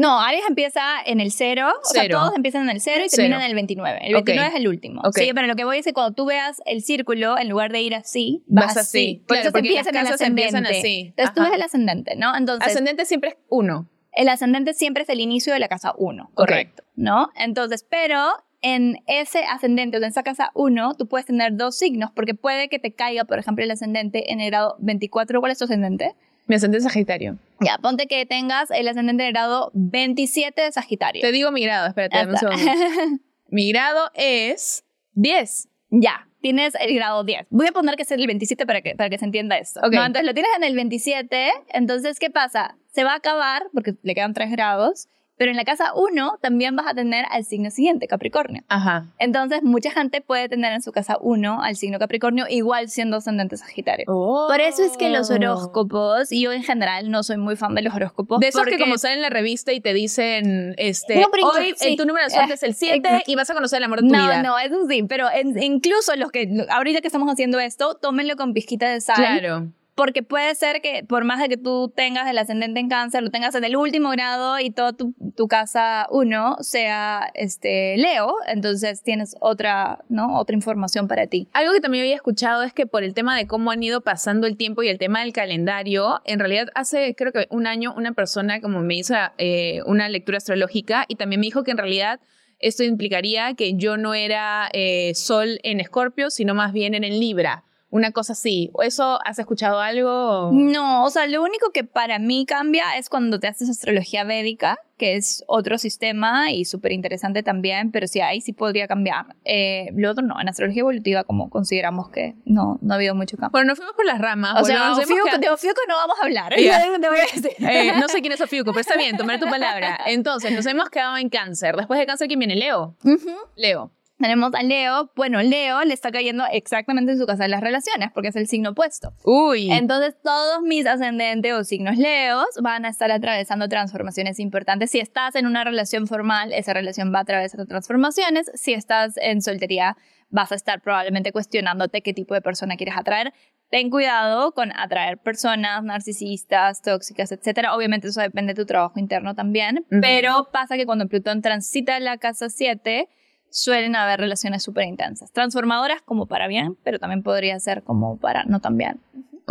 No, Aries empieza en el 0, o sea, todos empiezan en el 0 y terminan en el 29. El 29 es el último. Sí, pero lo que voy a decir, cuando tú veas el círculo, en lugar de ir así, vas, así. Por eso empiezan el ascendente. así. Entonces tú ves el ascendente, ¿no? Entonces, ascendente siempre es 1. El ascendente siempre es el inicio de la casa 1, correcto, ¿no? Entonces, pero en ese ascendente o en esa casa 1, tú puedes tener dos signos, porque puede que te caiga, por ejemplo, el ascendente en el grado 24. ¿Cuál es tu ascendente? Mi ascendente es Sagitario. Ya, ponte que tengas el ascendente de grado 27 de Sagitario. Te digo mi grado, espérate, dame un segundo. mi grado es 10. Ya, tienes el grado 10. Voy a poner que es el 27 para que, para que se entienda esto. Ok. No, entonces lo tienes en el 27, entonces, ¿qué pasa? Se va a acabar, porque le quedan 3 grados, pero en la casa 1 también vas a tener al signo siguiente, Capricornio. Ajá. Entonces, mucha gente puede tener en su casa 1 al signo Capricornio, igual siendo ascendente Sagitario. Por eso es que los horóscopos, y yo en general no soy muy fan de los horóscopos. De esos porque que como salen en la revista y te dicen, este, No, hoy sí. tu número de suerte Eh, es el 7 exacto. y vas a conocer el amor de tu No, vida. no, eso sí, pero en- incluso los que, ahorita que estamos haciendo esto, tómenlo con pizquita de sal. Claro. Porque puede ser que por más de que tú tengas el ascendente en cáncer, lo tengas en el último grado y toda tu, casa 1 sea este, Leo, entonces tienes otra, ¿no? otra información para ti. Algo que también había escuchado es que por el tema de cómo han ido pasando el tiempo y el tema del calendario, en realidad hace creo que un año una persona como me hizo eh, una lectura astrológica y también me dijo que en realidad esto implicaría que yo no era eh, sol en Escorpio, sino más bien en el Libra. Una cosa así. ¿Eso has escuchado algo? No, o sea, lo único que para mí cambia es cuando te haces astrología védica, que es otro sistema y súper interesante también, pero sí, ahí sí podría cambiar. Eh, lo otro no, en astrología evolutiva como consideramos que no, no ha habido mucho cambio. Bueno, nos fuimos por las ramas. O sea, Ofiuco- de Ofiuco no vamos a hablar. Ya. Te voy a decir. Eh, no sé quién es Ofiuco, pero está bien, tomar tu palabra. Entonces, nos hemos quedado en cáncer. Después de cáncer, ¿quién viene? Leo. Ujú. Leo. Tenemos a Leo. Bueno, Leo le está cayendo exactamente en su casa de las relaciones, porque es el signo opuesto. Uy. Entonces, todos mis ascendentes o signos leos van a estar atravesando transformaciones importantes. Si estás en una relación formal, esa relación va a atravesar transformaciones. Si estás en soltería, vas a estar probablemente cuestionándote qué tipo de persona quieres atraer. Ten cuidado con atraer personas narcisistas, tóxicas, etcétera. Obviamente eso depende de tu trabajo interno también, Ujú. pero pasa que cuando Plutón transita la casa 7, suelen haber relaciones súper intensas. Transformadoras como para bien, pero también podría ser como para no tan bien.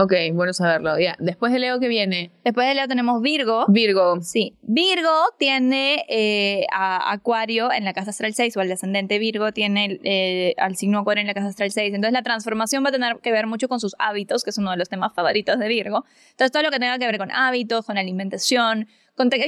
Ok, bueno saberlo. Ya. Después de Leo, ¿qué viene? Después de Leo tenemos Virgo. Virgo. Sí, Virgo tiene eh, a Acuario en la casa astral 6 o el descendente Virgo tiene eh, al signo Acuario en la casa astral 6. Entonces la transformación va a tener que ver mucho con sus hábitos, que es uno de los temas favoritos de Virgo. Entonces todo lo que tenga que ver con hábitos, con alimentación.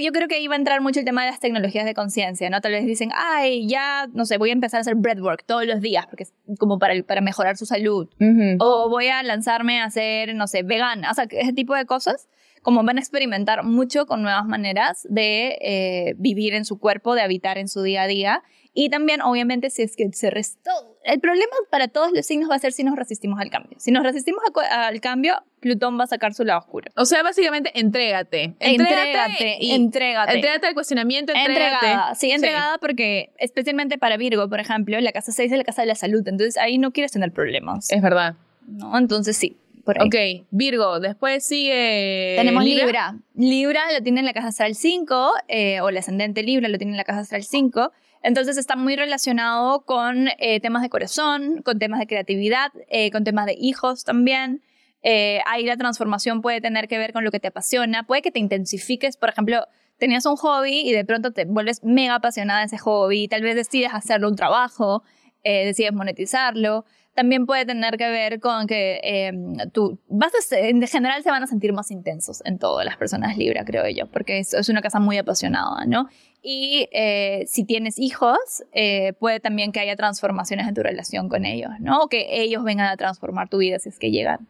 Yo creo que ahí va a entrar mucho el tema de las tecnologías de conciencia, ¿no? Tal vez dicen, ay, ya, no sé, voy a empezar a hacer breathwork todos los días, porque es como para, para mejorar su salud Ujú. o voy a lanzarme a ser, no sé, vegana, o sea, ese tipo de cosas, como van a experimentar mucho con nuevas maneras de eh, vivir en su cuerpo, de habitar en su día a día. Y también, obviamente, si es que se restó. El problema para todos los signos va a ser si nos resistimos al cambio. Si nos resistimos a al cambio, Plutón va a sacar su lado oscuro. O sea, básicamente, entrégate. Entrégate, y- entrégate. Entrégate al cuestionamiento, entrégate. Entregada, sí, entregada porque especialmente para Virgo, por ejemplo, la casa 6 es la casa de la salud, entonces ahí no quieres tener problemas. Es verdad. ¿no? Entonces sí. Ok, Virgo. Después sigue. Tenemos Libra. Libra. Libra lo tiene en la casa astral 5, eh, o el ascendente Libra lo tiene en la casa astral 5. Entonces está muy relacionado con eh, temas de corazón, con temas de creatividad, eh, con temas de hijos también. Eh, ahí la transformación puede tener que ver con lo que te apasiona. Puede que te intensifiques, por ejemplo, tenías un hobby y de pronto te vuelves mega apasionada de ese hobby. Tal vez decides hacerlo un trabajo, eh, decides monetizarlo. También puede tener que ver con que eh, tú vas en general se van a sentir más intensos en todas las personas Libra, creo yo, porque es, es una casa muy apasionada, ¿no? Y eh, si tienes hijos, eh, puede también que haya transformaciones en tu relación con ellos, ¿no? O que ellos vengan a transformar tu vida si es que llegan.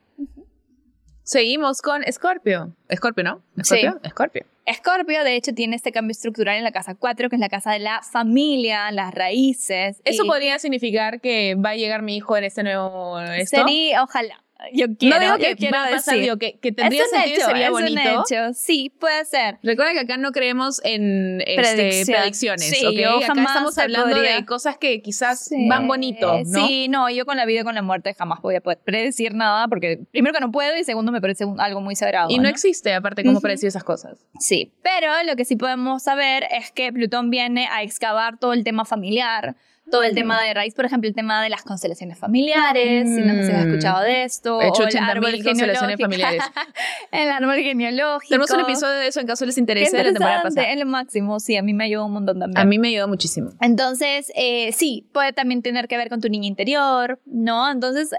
Seguimos con Escorpio. Escorpio, ¿no? Escorpio. Escorpio. Escorpio, de hecho, tiene este cambio estructural en la casa 4, que es la casa de la familia, las raíces. Eso y podría significar que va a llegar mi hijo en este nuevo esto. Sería, ojalá. Yo quiero, no digo que quiero va a pasar, decir. digo que, que tendría es un sentido hecho, sería es bonito. un hecho. Sí, puede ser. Recuerda que acá no creemos en este, predicciones. Sí, ¿ok? yo acá jamás estamos hablando podría- de cosas que quizás Sí, van bonito, ¿no? Sí, no, yo con la vida y con la muerte jamás voy a poder predecir nada, porque primero que no puedo y segundo me parece un- algo muy sagrado. Y no, ¿no? existe, aparte, cómo Ujú. predecir esas cosas. Sí, pero lo que sí podemos saber es que Plutón viene a excavar todo el tema familiar, todo el tema de raíz, por ejemplo, el tema de las constelaciones familiares, si no si has Mm. escuchado de esto, He hecho o el 80.000 árbol constelaciones genealógico. familiares. el árbol genealógico. Tenemos un episodio de eso en caso les interese de la temporada pasada. es lo máximo, sí, a mí me ayudó un montón también. A mí me ayudó muchísimo. Entonces, eh, sí, puede también tener que ver con tu niño interior, ¿no? Entonces,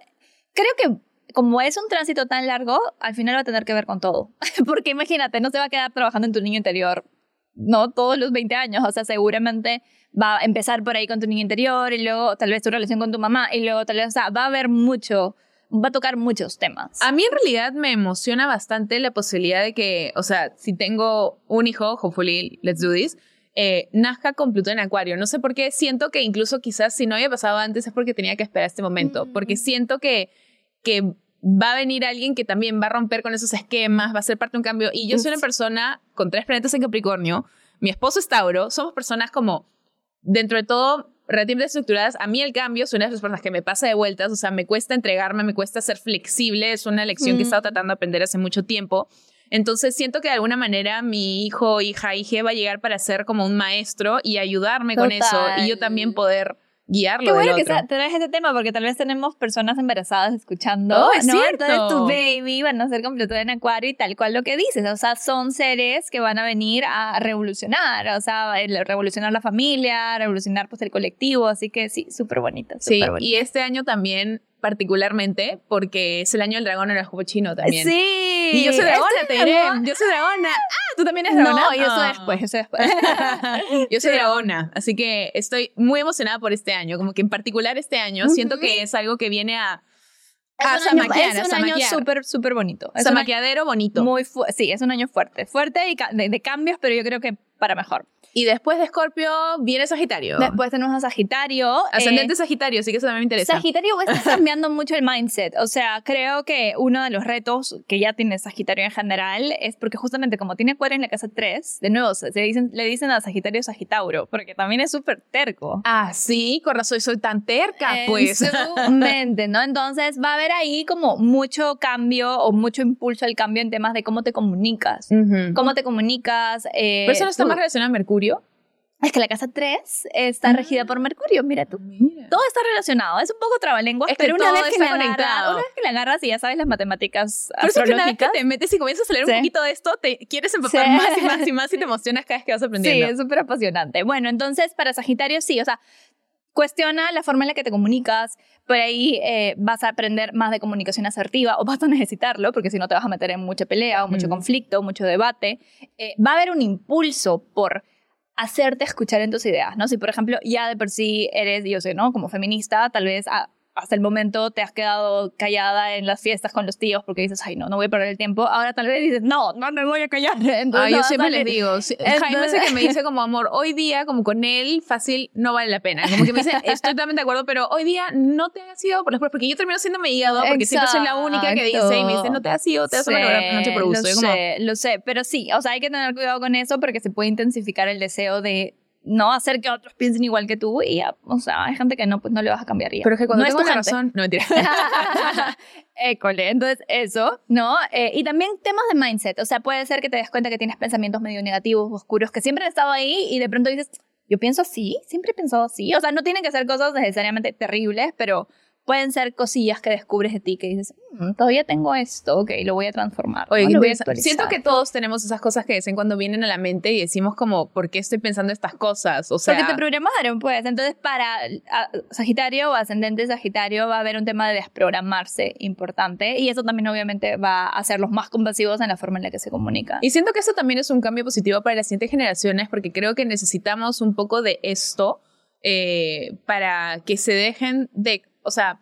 creo que como es un tránsito tan largo, al final va a tener que ver con todo. Porque imagínate, no se va a quedar trabajando en tu niño interior no todos los 20 años, o sea, seguramente va a empezar por ahí con tu niño interior y luego tal vez tu relación con tu mamá y luego tal vez, o sea, va a haber mucho, va a tocar muchos temas. A mí en realidad me emociona bastante la posibilidad de que, o sea, si tengo un hijo, hopefully, let's do this, eh, nazca con Plutón en Acuario. No sé por qué siento que incluso quizás si no había pasado antes es porque tenía que esperar este momento, porque mm. siento que, que va a venir alguien que también va a romper con esos esquemas, va a ser parte de un cambio. Y yo soy una persona con tres planetas en Capricornio, mi esposo es Tauro, somos personas como, dentro de todo, relativamente estructuradas. A mí el cambio es una de las personas que me pasa de vueltas, o sea, me cuesta entregarme, me cuesta ser flexible, es una lección que he estado tratando de aprender hace mucho tiempo. Entonces siento que de alguna manera mi hijo, hija, hija va a llegar para ser como un maestro y ayudarme con eso y yo también poder guiarlo. Qué bueno que traes este tema porque tal vez tenemos personas embarazadas escuchando. Oh, es cierto. Entonces tu baby van a ser completo en acuario y tal cual lo que dices. O sea, son seres que van a venir a revolucionar, o sea, revolucionar la familia, revolucionar pues el colectivo. Así que sí, súper bonita. Sí, y este año también particularmente porque es el año del dragón en el juego chino también. Sí. Y yo soy dragona, te diré. Yo soy dragona. Ah, tú también eres dragona. No, yo soy después, yo soy después. yo soy dragona, así que estoy muy emocionada por este año, como que en particular este año siento que es algo que viene a a es un año, es un año súper, súper bonito. Es Zamaqueadero bonito. Muy sí, es un año fuerte. Fuerte y de, cambios, pero yo creo que para mejor. Y después de Escorpio viene Sagitario. Después tenemos a Sagitario. Ascendente eh, Sagitario, sí que eso también me interesa. Sagitario está cambiando mucho el mindset. O sea, creo que uno de los retos que ya tiene Sagitario en general es porque justamente como tiene Acuario en la casa 3, de nuevo, se dicen, le dicen a Sagitario Sagitauro, porque también es súper terco. Ah, sí, con razón soy tan terca, pues. mente, ¿no? Entonces va a haber ahí como mucho cambio o mucho impulso al cambio en temas de cómo te comunicas. Cómo te comunicas. Eh, Pero eso no está más relacionado a Mercurio es que la casa 3 está regida por Mercurio, mira tú. Todo está relacionado, es un poco trabalenguas, pero una vez, que le agarras, una vez que le agarras y ya sabes las matemáticas Por eso que una vez que te metes y comienzas a leer un poquito de esto, te quieres empapar más y más y más y te emocionas cada vez que vas aprendiendo. Sí, es súper apasionante. Bueno, entonces para Sagitario sí, o sea, cuestiona la forma en la que te comunicas, por ahí eh, vas a aprender más de comunicación asertiva o vas a necesitarlo, porque si no te vas a meter en mucha pelea o mucho conflicto, mucho debate. Eh, va a haber un impulso por hacerte escuchar en tus ideas, ¿no? Si, por ejemplo, ya de por sí eres, yo sé, ¿no? Como feminista, tal vez hasta el momento te has quedado callada en las fiestas con los tíos porque dices, ay, no, no voy a perder el tiempo. Ahora tal vez dices, no, no me voy a callar. Entonces, yo siempre les digo, Jaime sé que me dice como amor, hoy día, como con él, fácil, no vale la pena. Como que me dice, estoy totalmente de acuerdo, pero hoy día no te has ido por porque yo termino siendo mi hígado, porque siempre soy la única que dice y me dice, no te has ido, te has ido la noche por gusto. Lo sé, lo sé, pero sí, o sea, hay que tener cuidado con eso porque se puede intensificar el deseo de no hacer que otros piensen igual que tú y ya, o sea, hay gente que no, pues no le vas a cambiar ya. Pero es que cuando no tengo la razón, no mentira. École, entonces eso, ¿no? Eh, y también temas de mindset, o sea, puede ser que te des cuenta que tienes pensamientos medio negativos, oscuros, que siempre han estado ahí y de pronto dices, yo pienso así, siempre he pensado así, o sea, no tienen que ser cosas necesariamente terribles, pero pueden ser cosillas que descubres de ti que dices, mm, todavía tengo esto, ok, lo voy a transformar. Oye, siento que todos tenemos esas cosas que dicen cuando vienen a la mente y decimos como, ¿por qué estoy pensando estas cosas? O sea... Porque te programaron, pues. Entonces, para Sagitario o ascendente Sagitario va a haber un tema de desprogramarse importante y eso también obviamente va a hacer los más compasivos en la forma en la que se comunica. Y siento que eso también es un cambio positivo para las siguientes generaciones porque creo que necesitamos un poco de esto eh, para que se dejen de o sea,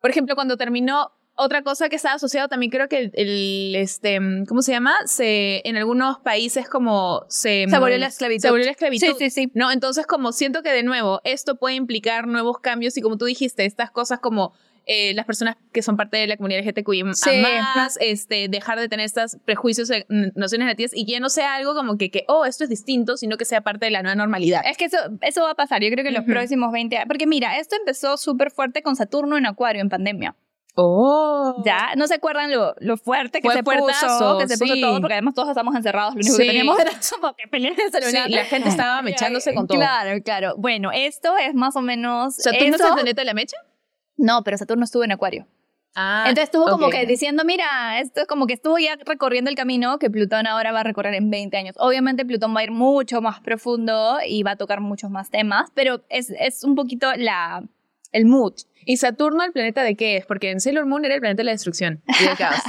por ejemplo, cuando terminó otra cosa que está asociado también creo que el, este cómo se llama se en algunos países como se se abolió la esclavitud. se abolió la esclavitud sí sí sí. no entonces como siento que de nuevo esto puede implicar nuevos cambios y como tú dijiste estas cosas como eh, las personas que son parte de la comunidad LGTBI más, este, dejar de tener estos prejuicios, eh, nociones negativas y que no sea algo como que, que, oh, esto es distinto, sino que sea parte de la nueva normalidad. Es que eso, eso va a pasar, yo creo que en los próximos 20 años, porque mira, esto empezó súper fuerte con Saturno en Acuario en pandemia. Oh. Ya, ¿no se acuerdan lo, lo fuerte que se puso? Que se puso todo, porque además todos estamos encerrados, lo único que teníamos era como que pelear en el celular. Sí, la gente estaba mechándose con todo. Claro, claro. Bueno, esto es más o menos... ¿Saturno es el planeta de la mecha? No, pero Saturno estuvo en Acuario. Ah, Entonces estuvo como que diciendo, mira, esto es como que estuvo ya recorriendo el camino que Plutón ahora va a recorrer en 20 años. Obviamente Plutón va a ir mucho más profundo y va a tocar muchos más temas, pero es, es un poquito la, el mood. ¿Y Saturno el planeta de qué es? Porque en Sailor Moon era el planeta de la destrucción y del caos.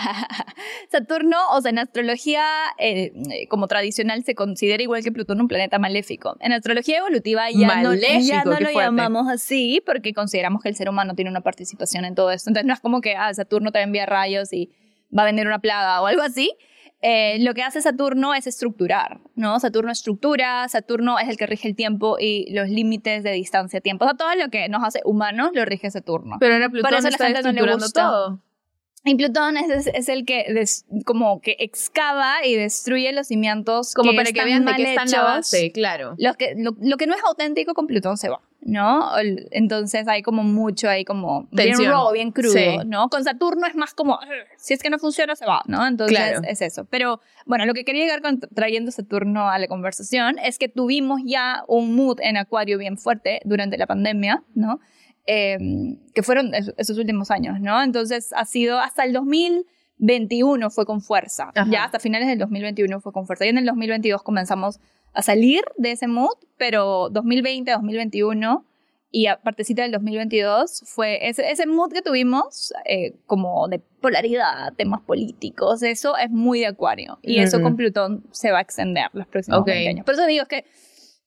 Saturno, o sea, en astrología eh, como tradicional se considera igual que Plutón un planeta maléfico. En astrología evolutiva ya no, ya no lo llamamos así porque consideramos que el ser humano tiene una participación en todo esto. Entonces no es como que ah, Saturno te envía rayos y va a venir una plaga o algo así, eh, lo que hace Saturno es estructurar, ¿no? Saturno estructura, Saturno es el que rige el tiempo y los límites de distancia-tiempo. O sea, todo lo que nos hace humanos lo rige Saturno. Pero ahora Plutón Por eso está la gente no le gusta. todo. Y Plutón es, es, el que como que excava y destruye los cimientos como para que vean de qué están la base, claro. Lo que, lo, que no es auténtico con Plutón se va, ¿no? Entonces hay como mucho ahí como bien raw, bien crudo, ¿no? Con Saturno es más como, si es que no funciona se va, ¿no? Entonces es eso. Pero bueno, lo que quería llegar con, trayendo Saturno a la conversación es que tuvimos ya un mood en Acuario bien fuerte durante la pandemia, ¿no? Em, que fueron esos últimos años, ¿no? Entonces ha sido hasta el 2021 fue con fuerza, ya hasta finales del 2021 fue con fuerza. Y en el 2022 comenzamos a salir de ese mood, pero 2020, 2021 y a partecita del 2022 fue ese, ese mood que tuvimos eh, como de polaridad, temas políticos, eso es muy de acuario y eso con Plutón se va a extender los próximos 20 años. Por eso digo que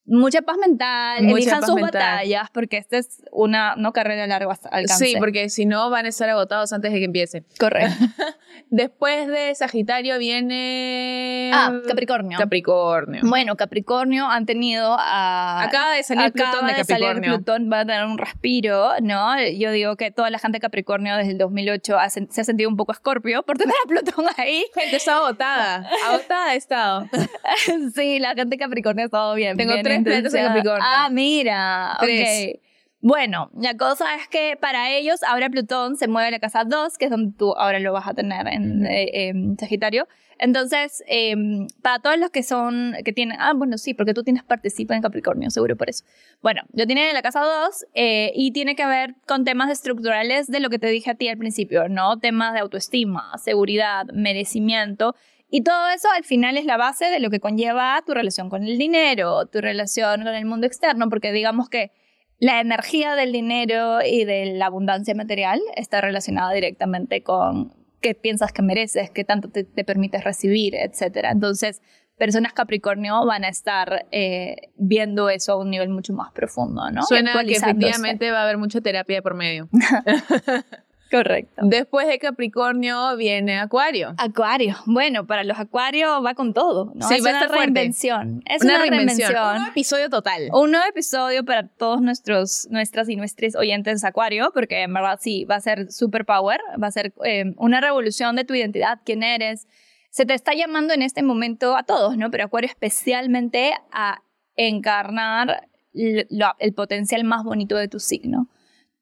mucha paz mental, mucha elijan sus batallas, porque esta es una no carrera larga alcance. Sí, porque si no van a estar agotados antes de que empiece. Correcto. Después de Sagitario viene... Ah, Capricornio. Capricornio. Bueno, Capricornio han tenido a... Acaba de salir Plutón de, Capricornio. Plutón va a tener un respiro, ¿no? Yo digo que toda la gente de Capricornio desde el 2008 se ha sentido un poco escorpio por tener a Plutón ahí. Gente, está agotada. agotada ha estado. sí, la gente de Capricornio ha estado bien. Tengo tres Ah, mira. Ok. Bueno, la cosa es que para ellos ahora Plutón se mueve a la casa 2, que es donde tú ahora lo vas a tener en, eh, Sagitario. Entonces, em, para todos los que son, que tienen, ah, bueno, sí, porque tú tienes participa en Capricornio, seguro por eso. Bueno, lo tienen en la casa 2 eh, y tiene que ver con temas estructurales de lo que te dije a ti al principio, ¿no? Temas de autoestima, seguridad, merecimiento y todo eso al final es la base de lo que conlleva tu relación con el dinero, tu relación con el mundo externo, porque digamos que la energía del dinero y de la abundancia material está relacionada directamente con qué piensas que mereces, qué tanto te, permites recibir, etc. Entonces, personas Capricornio van a estar eh, viendo eso a un nivel mucho más profundo, ¿no? Suena que efectivamente va a haber mucha terapia por medio. Correcto. Después de Capricornio viene Acuario. Acuario. Bueno, para los Acuarios va con todo. ¿no? Sí, es va una reinvención. Es una, reinvención. Un nuevo episodio total. Un nuevo episodio para todos nuestros, nuestras y nuestros oyentes Acuario, porque en verdad sí, va a ser super power. Va a ser eh, una revolución de tu identidad, quién eres. Se te está llamando en este momento a todos, ¿no? Pero Acuario especialmente a encarnar el potencial más bonito de tu signo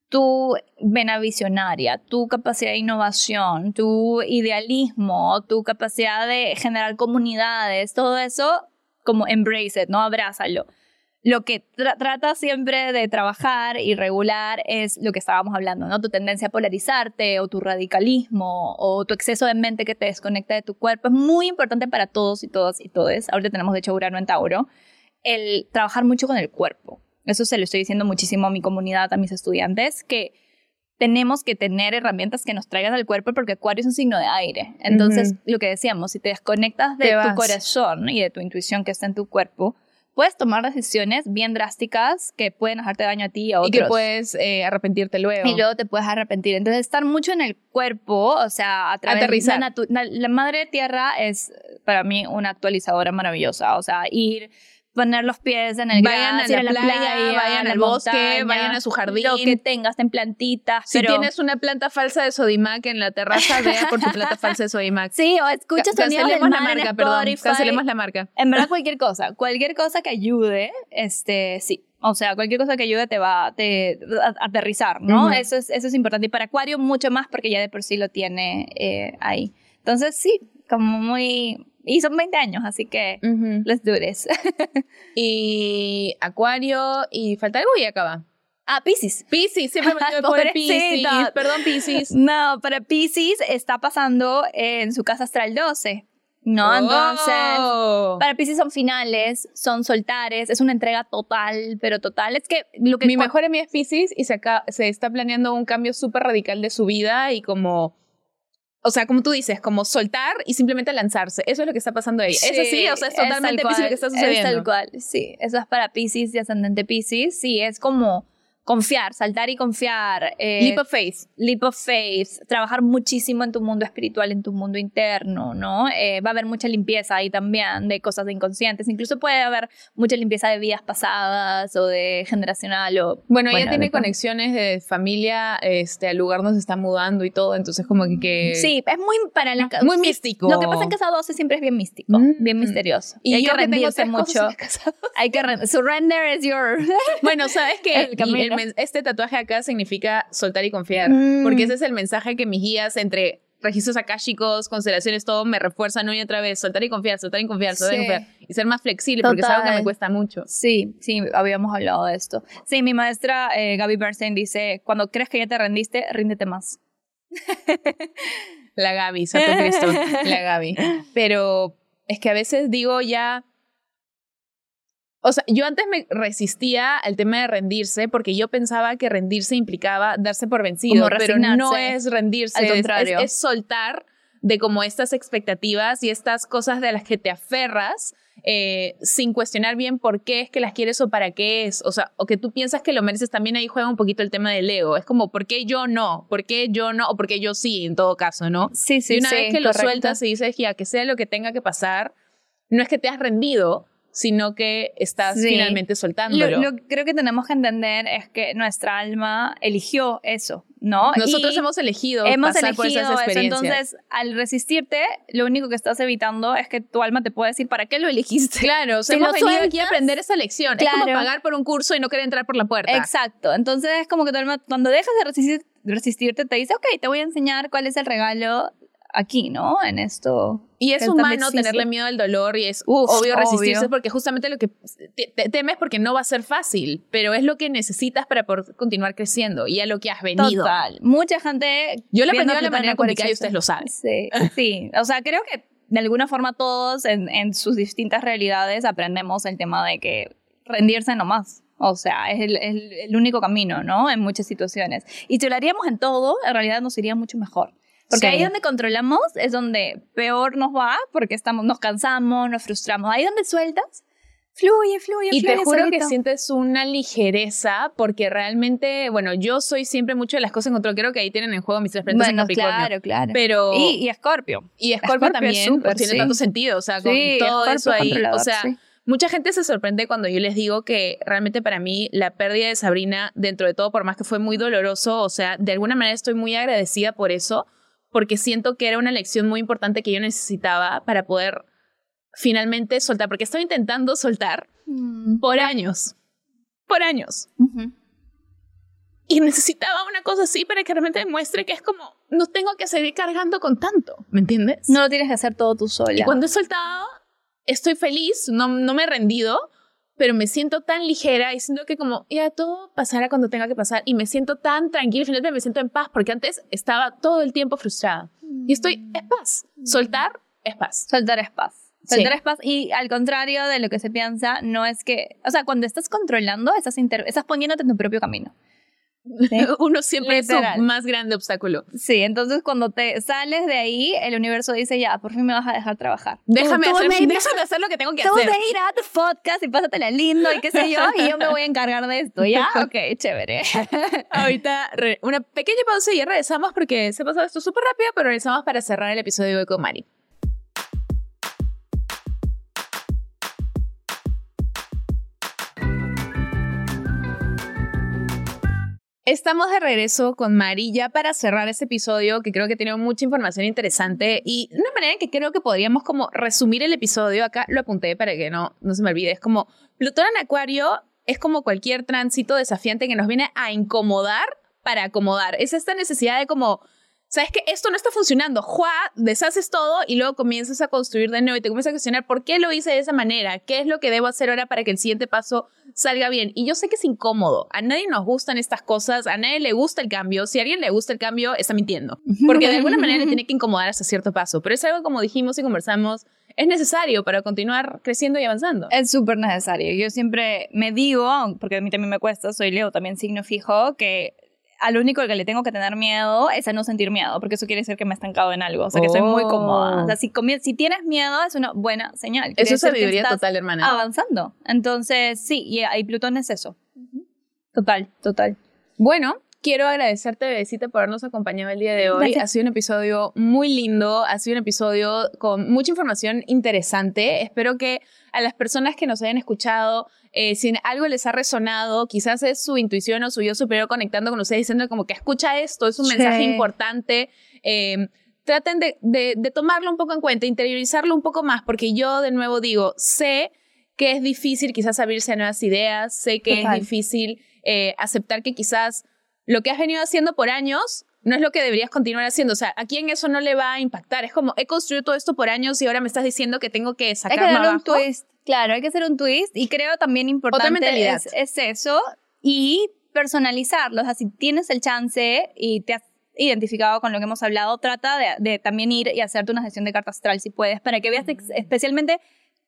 tu vena visionaria, tu capacidad de innovación, tu idealismo, tu capacidad de generar comunidades, todo eso como embrace it, ¿no? Abrázalo. Lo que trata siempre de trabajar y regular es lo que estábamos hablando, ¿no? Tu tendencia a polarizarte o tu radicalismo o tu exceso de mente que te desconecta de tu cuerpo es muy importante para todos y todas y todes. Ahorita tenemos de hecho Urano en Tauro. El trabajar mucho con el cuerpo eso se lo estoy diciendo muchísimo a mi comunidad, a mis estudiantes, que tenemos que tener herramientas que nos traigan al cuerpo porque Acuario es un signo de aire. Entonces, lo que decíamos, si te desconectas de tu corazón y de tu intuición que está en tu cuerpo, puedes tomar decisiones bien drásticas que pueden hacerte daño a ti y a otros. Y que puedes eh, arrepentirte luego. Y luego te puedes arrepentir. Entonces, estar mucho en el cuerpo, o sea, a través Aterrizar. de la, la madre tierra es para mí una actualizadora maravillosa. O sea, ir poner los pies en el vayan a la, playa, vayan al bosque, vayan a su jardín. Lo que tengas, en plantitas. Si tienes una planta falsa de Sodimac en la terraza, vea por tu planta falsa de Sodimac. Sí, o escucha sonidos del la marca, perdón. Cancelemos la marca. En verdad, cualquier cosa. Cualquier cosa que ayude, este, sí. O sea, cualquier cosa que ayude te va a, aterrizar, ¿no? eso, es, eso es importante. Y para Acuario mucho más porque ya de por sí lo tiene eh, ahí. Entonces, sí, como muy, y son 20 años, así que let's do this. y Acuario, y falta algo y acaba. Ah, Pisces. Pisces, siempre me que Pisces. Perdón, Pisces. No, para Pisces está pasando en su casa astral 12. ¿no? Entonces, oh. para Pisces son finales, son soltares, es una entrega total, pero total. Es que lo que... Mi mejor amiga es Pisces y se, se está planeando un cambio súper radical de su vida y como... O sea, como tú dices, como soltar y simplemente lanzarse. Eso es lo que está pasando ahí. eso sí, o sea, es totalmente Pisces lo que está sucediendo. Es tal cual, sí. Eso es para Pisces y ascendente Pisces. Sí, es como confiar, saltar y confiar. Eh, leap of faith. Leap of faith. Trabajar muchísimo en tu mundo espiritual, en tu mundo interno, ¿no? Eh, va a haber mucha limpieza ahí también de cosas inconscientes. Incluso puede haber mucha limpieza de vidas pasadas o de generacional o... Bueno, ella tiene conexiones de familia, este, al lugar donde se está mudando y todo, entonces como que... Sí, es muy para la... Muy místico. Lo que pasa en Casa 12 siempre es bien místico, mm. bien misterioso. Y, hay que rendirse mucho. hay que surrender is your... bueno, ¿sabes que el, este tatuaje acá significa soltar y confiar, porque ese es el mensaje que mis guías entre registros akáshicos, constelaciones, todo me refuerzan una y otra vez, soltar y confiar, soltar y confiar, soltar y confiar, y ser más flexible, porque es algo que me cuesta mucho. Sí, sí, habíamos hablado de esto. Sí, mi maestra eh, Gaby Bernstein dice, cuando crees que ya te rendiste, ríndete más. la Gaby, Santo Cristo, la Gaby. Pero es que a veces digo ya, o sea, yo antes me resistía al tema de rendirse porque yo pensaba que rendirse implicaba darse por vencido, pero no es rendirse, al contrario. Es, soltar de como estas expectativas y estas cosas de las que te aferras eh, sin cuestionar bien por qué es que las quieres o para qué es, o sea, o que tú piensas que lo mereces, también ahí juega un poquito el tema del ego, es como, ¿por qué yo no? ¿Por qué yo no? O ¿por qué yo sí, en todo caso, no? Sí, sí, Y una vez que lo sueltas y dices, ya, que sea lo que tenga que pasar, no es que te has rendido, sino que estás finalmente soltándolo. Lo, que creo que tenemos que entender es que nuestra alma eligió eso, ¿no? Nosotros hemos elegido hemos pasar por esas experiencias. entonces, al resistirte, lo único que estás evitando es que tu alma te pueda decir para qué lo elegiste. Claro, o sea, hemos venido aquí a aprender esa lección. Es como pagar por un curso y no querer entrar por la puerta. Exacto. Entonces, es como que tu alma, cuando dejas de resistir, resistirte, te dice, ok, te voy a enseñar cuál es el regalo aquí, ¿no? En esto. Y es humano tenerle miedo al dolor y es obvio resistirse porque justamente lo que te, temes porque no va a ser fácil, pero es lo que necesitas para poder continuar creciendo y a lo que has venido. Total. Mucha gente. Yo lo aprendí de la manera complicada y ustedes lo saben. Sí, sí. O sea, creo que de alguna forma todos en, en sus distintas realidades aprendemos el tema de que rendirse nomás. O sea, es el, el, único camino, ¿no? En muchas situaciones. Y si lo haríamos en todo, en realidad nos iría mucho mejor. Porque ahí donde controlamos es donde peor nos va, porque estamos, nos cansamos, nos frustramos. Ahí donde sueltas, fluye, fluye, y te juro que sientes una ligereza porque realmente, bueno, yo soy siempre mucho de las cosas en control. Creo que ahí tienen en juego mis tres planetas bueno, en Capricornio. Claro, claro. Pero y, Escorpio. Y Escorpio, también pues, tiene tanto sentido, o sea, con todo eso ahí, o sea, Mucha gente se sorprende cuando yo les digo que realmente para mí la pérdida de Sabrina, dentro de todo, por más que fue muy doloroso, o sea, de alguna manera estoy muy agradecida por eso, porque siento que era una lección muy importante que yo necesitaba para poder finalmente soltar, porque estaba intentando soltar mm. por años, por años. Y necesitaba una cosa así para que realmente demuestre que es como, no tengo que seguir cargando con tanto, ¿me entiendes? No lo tienes que hacer todo tú sola. Y cuando he soltado, estoy feliz, no, no me he rendido, pero me siento tan ligera y siento que como ya todo pasará cuando tenga que pasar y me siento tan tranquila, finalmente me siento en paz porque antes estaba todo el tiempo frustrada y estoy es paz. Soltar es paz. Soltar es paz. Soltar es paz y al contrario de lo que se piensa, no es que, o sea, cuando estás controlando, estás, estás poniéndote en tu propio camino. Uno siempre es su más grande obstáculo. Sí, entonces cuando te sales de ahí, el universo dice, ya, por fin me vas a dejar trabajar. Déjame, hacer, déjame hacer lo que tengo que hacer. Tú de ir a tu podcast y pásatela lindo y qué sé yo, y yo me voy a encargar de esto, ¿ya? Ok, chévere. Ahorita una pequeña pausa y ya regresamos porque se ha pasado esto súper rápido, pero regresamos para cerrar el episodio de con Estamos de regreso con Marilla para cerrar este episodio que creo que tiene mucha información interesante y una manera en que creo que podríamos como resumir el episodio, acá lo apunté para que no, no se me olvide, es como Plutón en Acuario es como cualquier tránsito desafiante que nos viene a incomodar para acomodar. Es esta necesidad de como sabes que esto no está funcionando, ¡Jua! deshaces todo y luego comienzas a construir de nuevo y te comienzas a cuestionar por qué lo hice de esa manera, qué es lo que debo hacer ahora para que el siguiente paso salga bien. Y yo sé que es incómodo, a nadie nos gustan estas cosas, a nadie le gusta el cambio, si a alguien le gusta el cambio, está mintiendo, porque de alguna manera le tiene que incomodar hasta cierto paso, pero es algo como dijimos y conversamos es necesario para continuar creciendo y avanzando. Es súper necesario. Yo siempre me digo, porque a mí también me cuesta, soy Leo, también signo fijo, que a lo único que le tengo que tener miedo es a no sentir miedo, porque eso quiere decir que me he estancado en algo, o sea, que estoy muy cómoda. O sea, si, si tienes miedo es una buena señal. Eso es sabiduría total, hermana. Avanzando. Entonces, sí, y, y Plutón es eso. Total, total. Bueno, quiero agradecerte, Besita, por habernos acompañado el día de hoy. Ha sido un episodio muy lindo, ha sido un episodio con mucha información interesante. Espero que a las personas que nos hayan escuchado, eh, si algo les ha resonado, quizás es su intuición o su yo superior conectando con ustedes, diciendo como que escucha esto, es un mensaje importante. Em, traten de, de, tomarlo un poco en cuenta, interiorizarlo un poco más, porque yo de nuevo digo, sé que es difícil quizás abrirse a nuevas ideas, sé que es difícil eh, aceptar que quizás lo que has venido haciendo por años no es lo que deberías continuar haciendo. O sea, ¿a quién eso no le va a impactar? Es como, he construido todo esto por años y ahora me estás diciendo que tengo que sacar hay que un twist. Claro, hay que hacer un twist y creo también importante es, es, eso y personalizarlo. O sea, si tienes el chance y te has identificado con lo que hemos hablado, trata de, de también ir y hacerte una gestión de carta astral si puedes, para que veas especialmente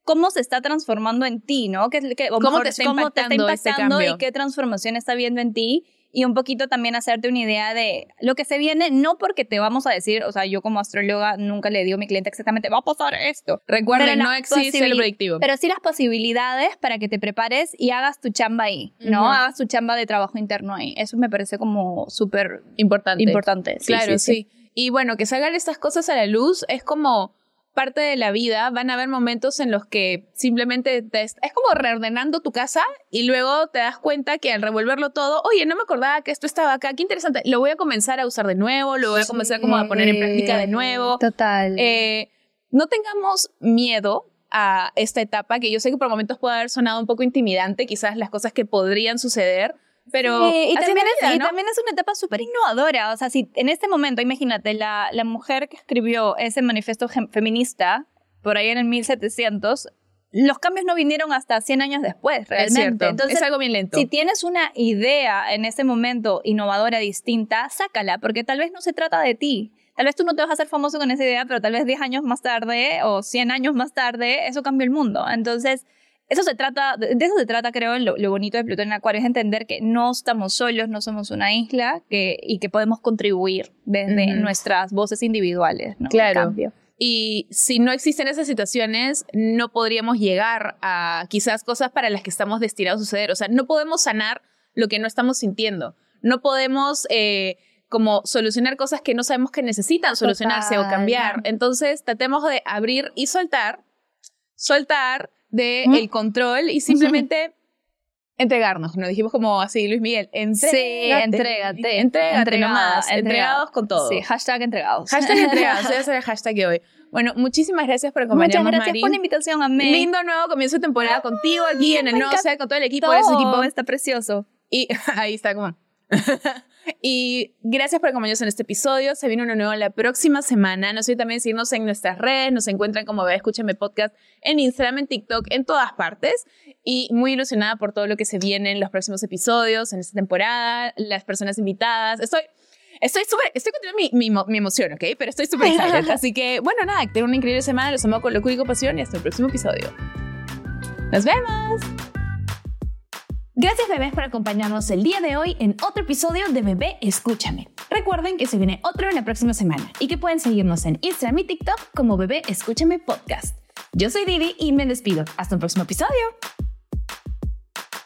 cómo se está transformando en ti, ¿no? ¿Qué, ¿Cómo, te está impactando, este y qué transformación está viendo en ti? Y un poquito también hacerte una idea de lo que se viene, no porque te vamos a decir, o sea, yo como astróloga nunca le digo a mi cliente exactamente, va a pasar esto. Recuerden, no existe el predictivo. Pero sí las posibilidades para que te prepares y hagas tu chamba ahí, ¿no? Hagas tu chamba de trabajo interno ahí. Eso me parece como súper importante. Importante, claro, sí. Y bueno, que salgan estas cosas a la luz es como parte de la vida van a haber momentos en los que simplemente te es, como reordenando tu casa y luego te das cuenta que al revolverlo todo, oye, no me acordaba que esto estaba acá, qué interesante, lo voy a comenzar a usar de nuevo, lo voy a comenzar como a poner en práctica de nuevo. Total. Eh, no tengamos miedo a esta etapa, que yo sé que por momentos puede haber sonado un poco intimidante, quizás las cosas que podrían suceder, pero y, también es, y, también es, una etapa súper innovadora. O sea, si en este momento, imagínate, la, la mujer que escribió ese manifiesto feminista, por ahí en el 1700, los cambios no vinieron hasta 100 años después, realmente. Es Entonces, es algo bien lento. Si tienes una idea en ese momento innovadora, distinta, sácala, porque tal vez no se trata de ti. Tal vez tú no te vas a hacer famoso con esa idea, pero tal vez 10 años más tarde o 100 años más tarde, eso cambió el mundo. Entonces, eso se trata, de eso se trata, creo, lo, lo, bonito de Plutón en Acuario, es entender que no estamos solos, no somos una isla que, y que podemos contribuir desde nuestras voces individuales. ¿no? Claro. Y si no existen esas situaciones, no podríamos llegar a quizás cosas para las que estamos destinados a suceder. O sea, no podemos sanar lo que no estamos sintiendo. No podemos eh, como solucionar cosas que no sabemos que necesitan solucionarse o cambiar. Entonces, tratemos de abrir y soltar, soltar, de el control y simplemente entregarnos. Nos dijimos como así, Luis Miguel, entrégate. Sí, entrégate. Entrégate nomás. Entregados con todo. Sí, hashtag entregados. Hashtag entregados. A hacer el hashtag de hoy. Bueno, muchísimas gracias por acompañarnos, Muchas gracias por la invitación, a mí. Lindo nuevo comienzo de temporada contigo aquí en el nuevo set con todo el equipo. Ese equipo está precioso. Y ahí está, como... y gracias por acompañarnos en este episodio. Se viene uno nuevo la próxima semana. No sé también seguirnos en nuestras redes. Nos encuentran como Bebé Escúchame Podcast en Instagram, en TikTok, en todas partes. Y muy ilusionada por todo lo que se viene en los próximos episodios, en esta temporada, las personas invitadas. Estoy Estoy súper, estoy conteniendo mi, mi, mi, emoción, ¿ok? Pero estoy súper excited. Así que, bueno, nada, tengo una increíble semana. Los amo con locura y pasión y hasta el próximo episodio. ¡Nos vemos! Gracias bebés por acompañarnos el día de hoy en otro episodio de Bebé Escúchame. Recuerden que se viene otro en la próxima semana y que pueden seguirnos en Instagram y TikTok como Bebé Escúchame Podcast. Yo soy Didi y me despido. Hasta el próximo episodio.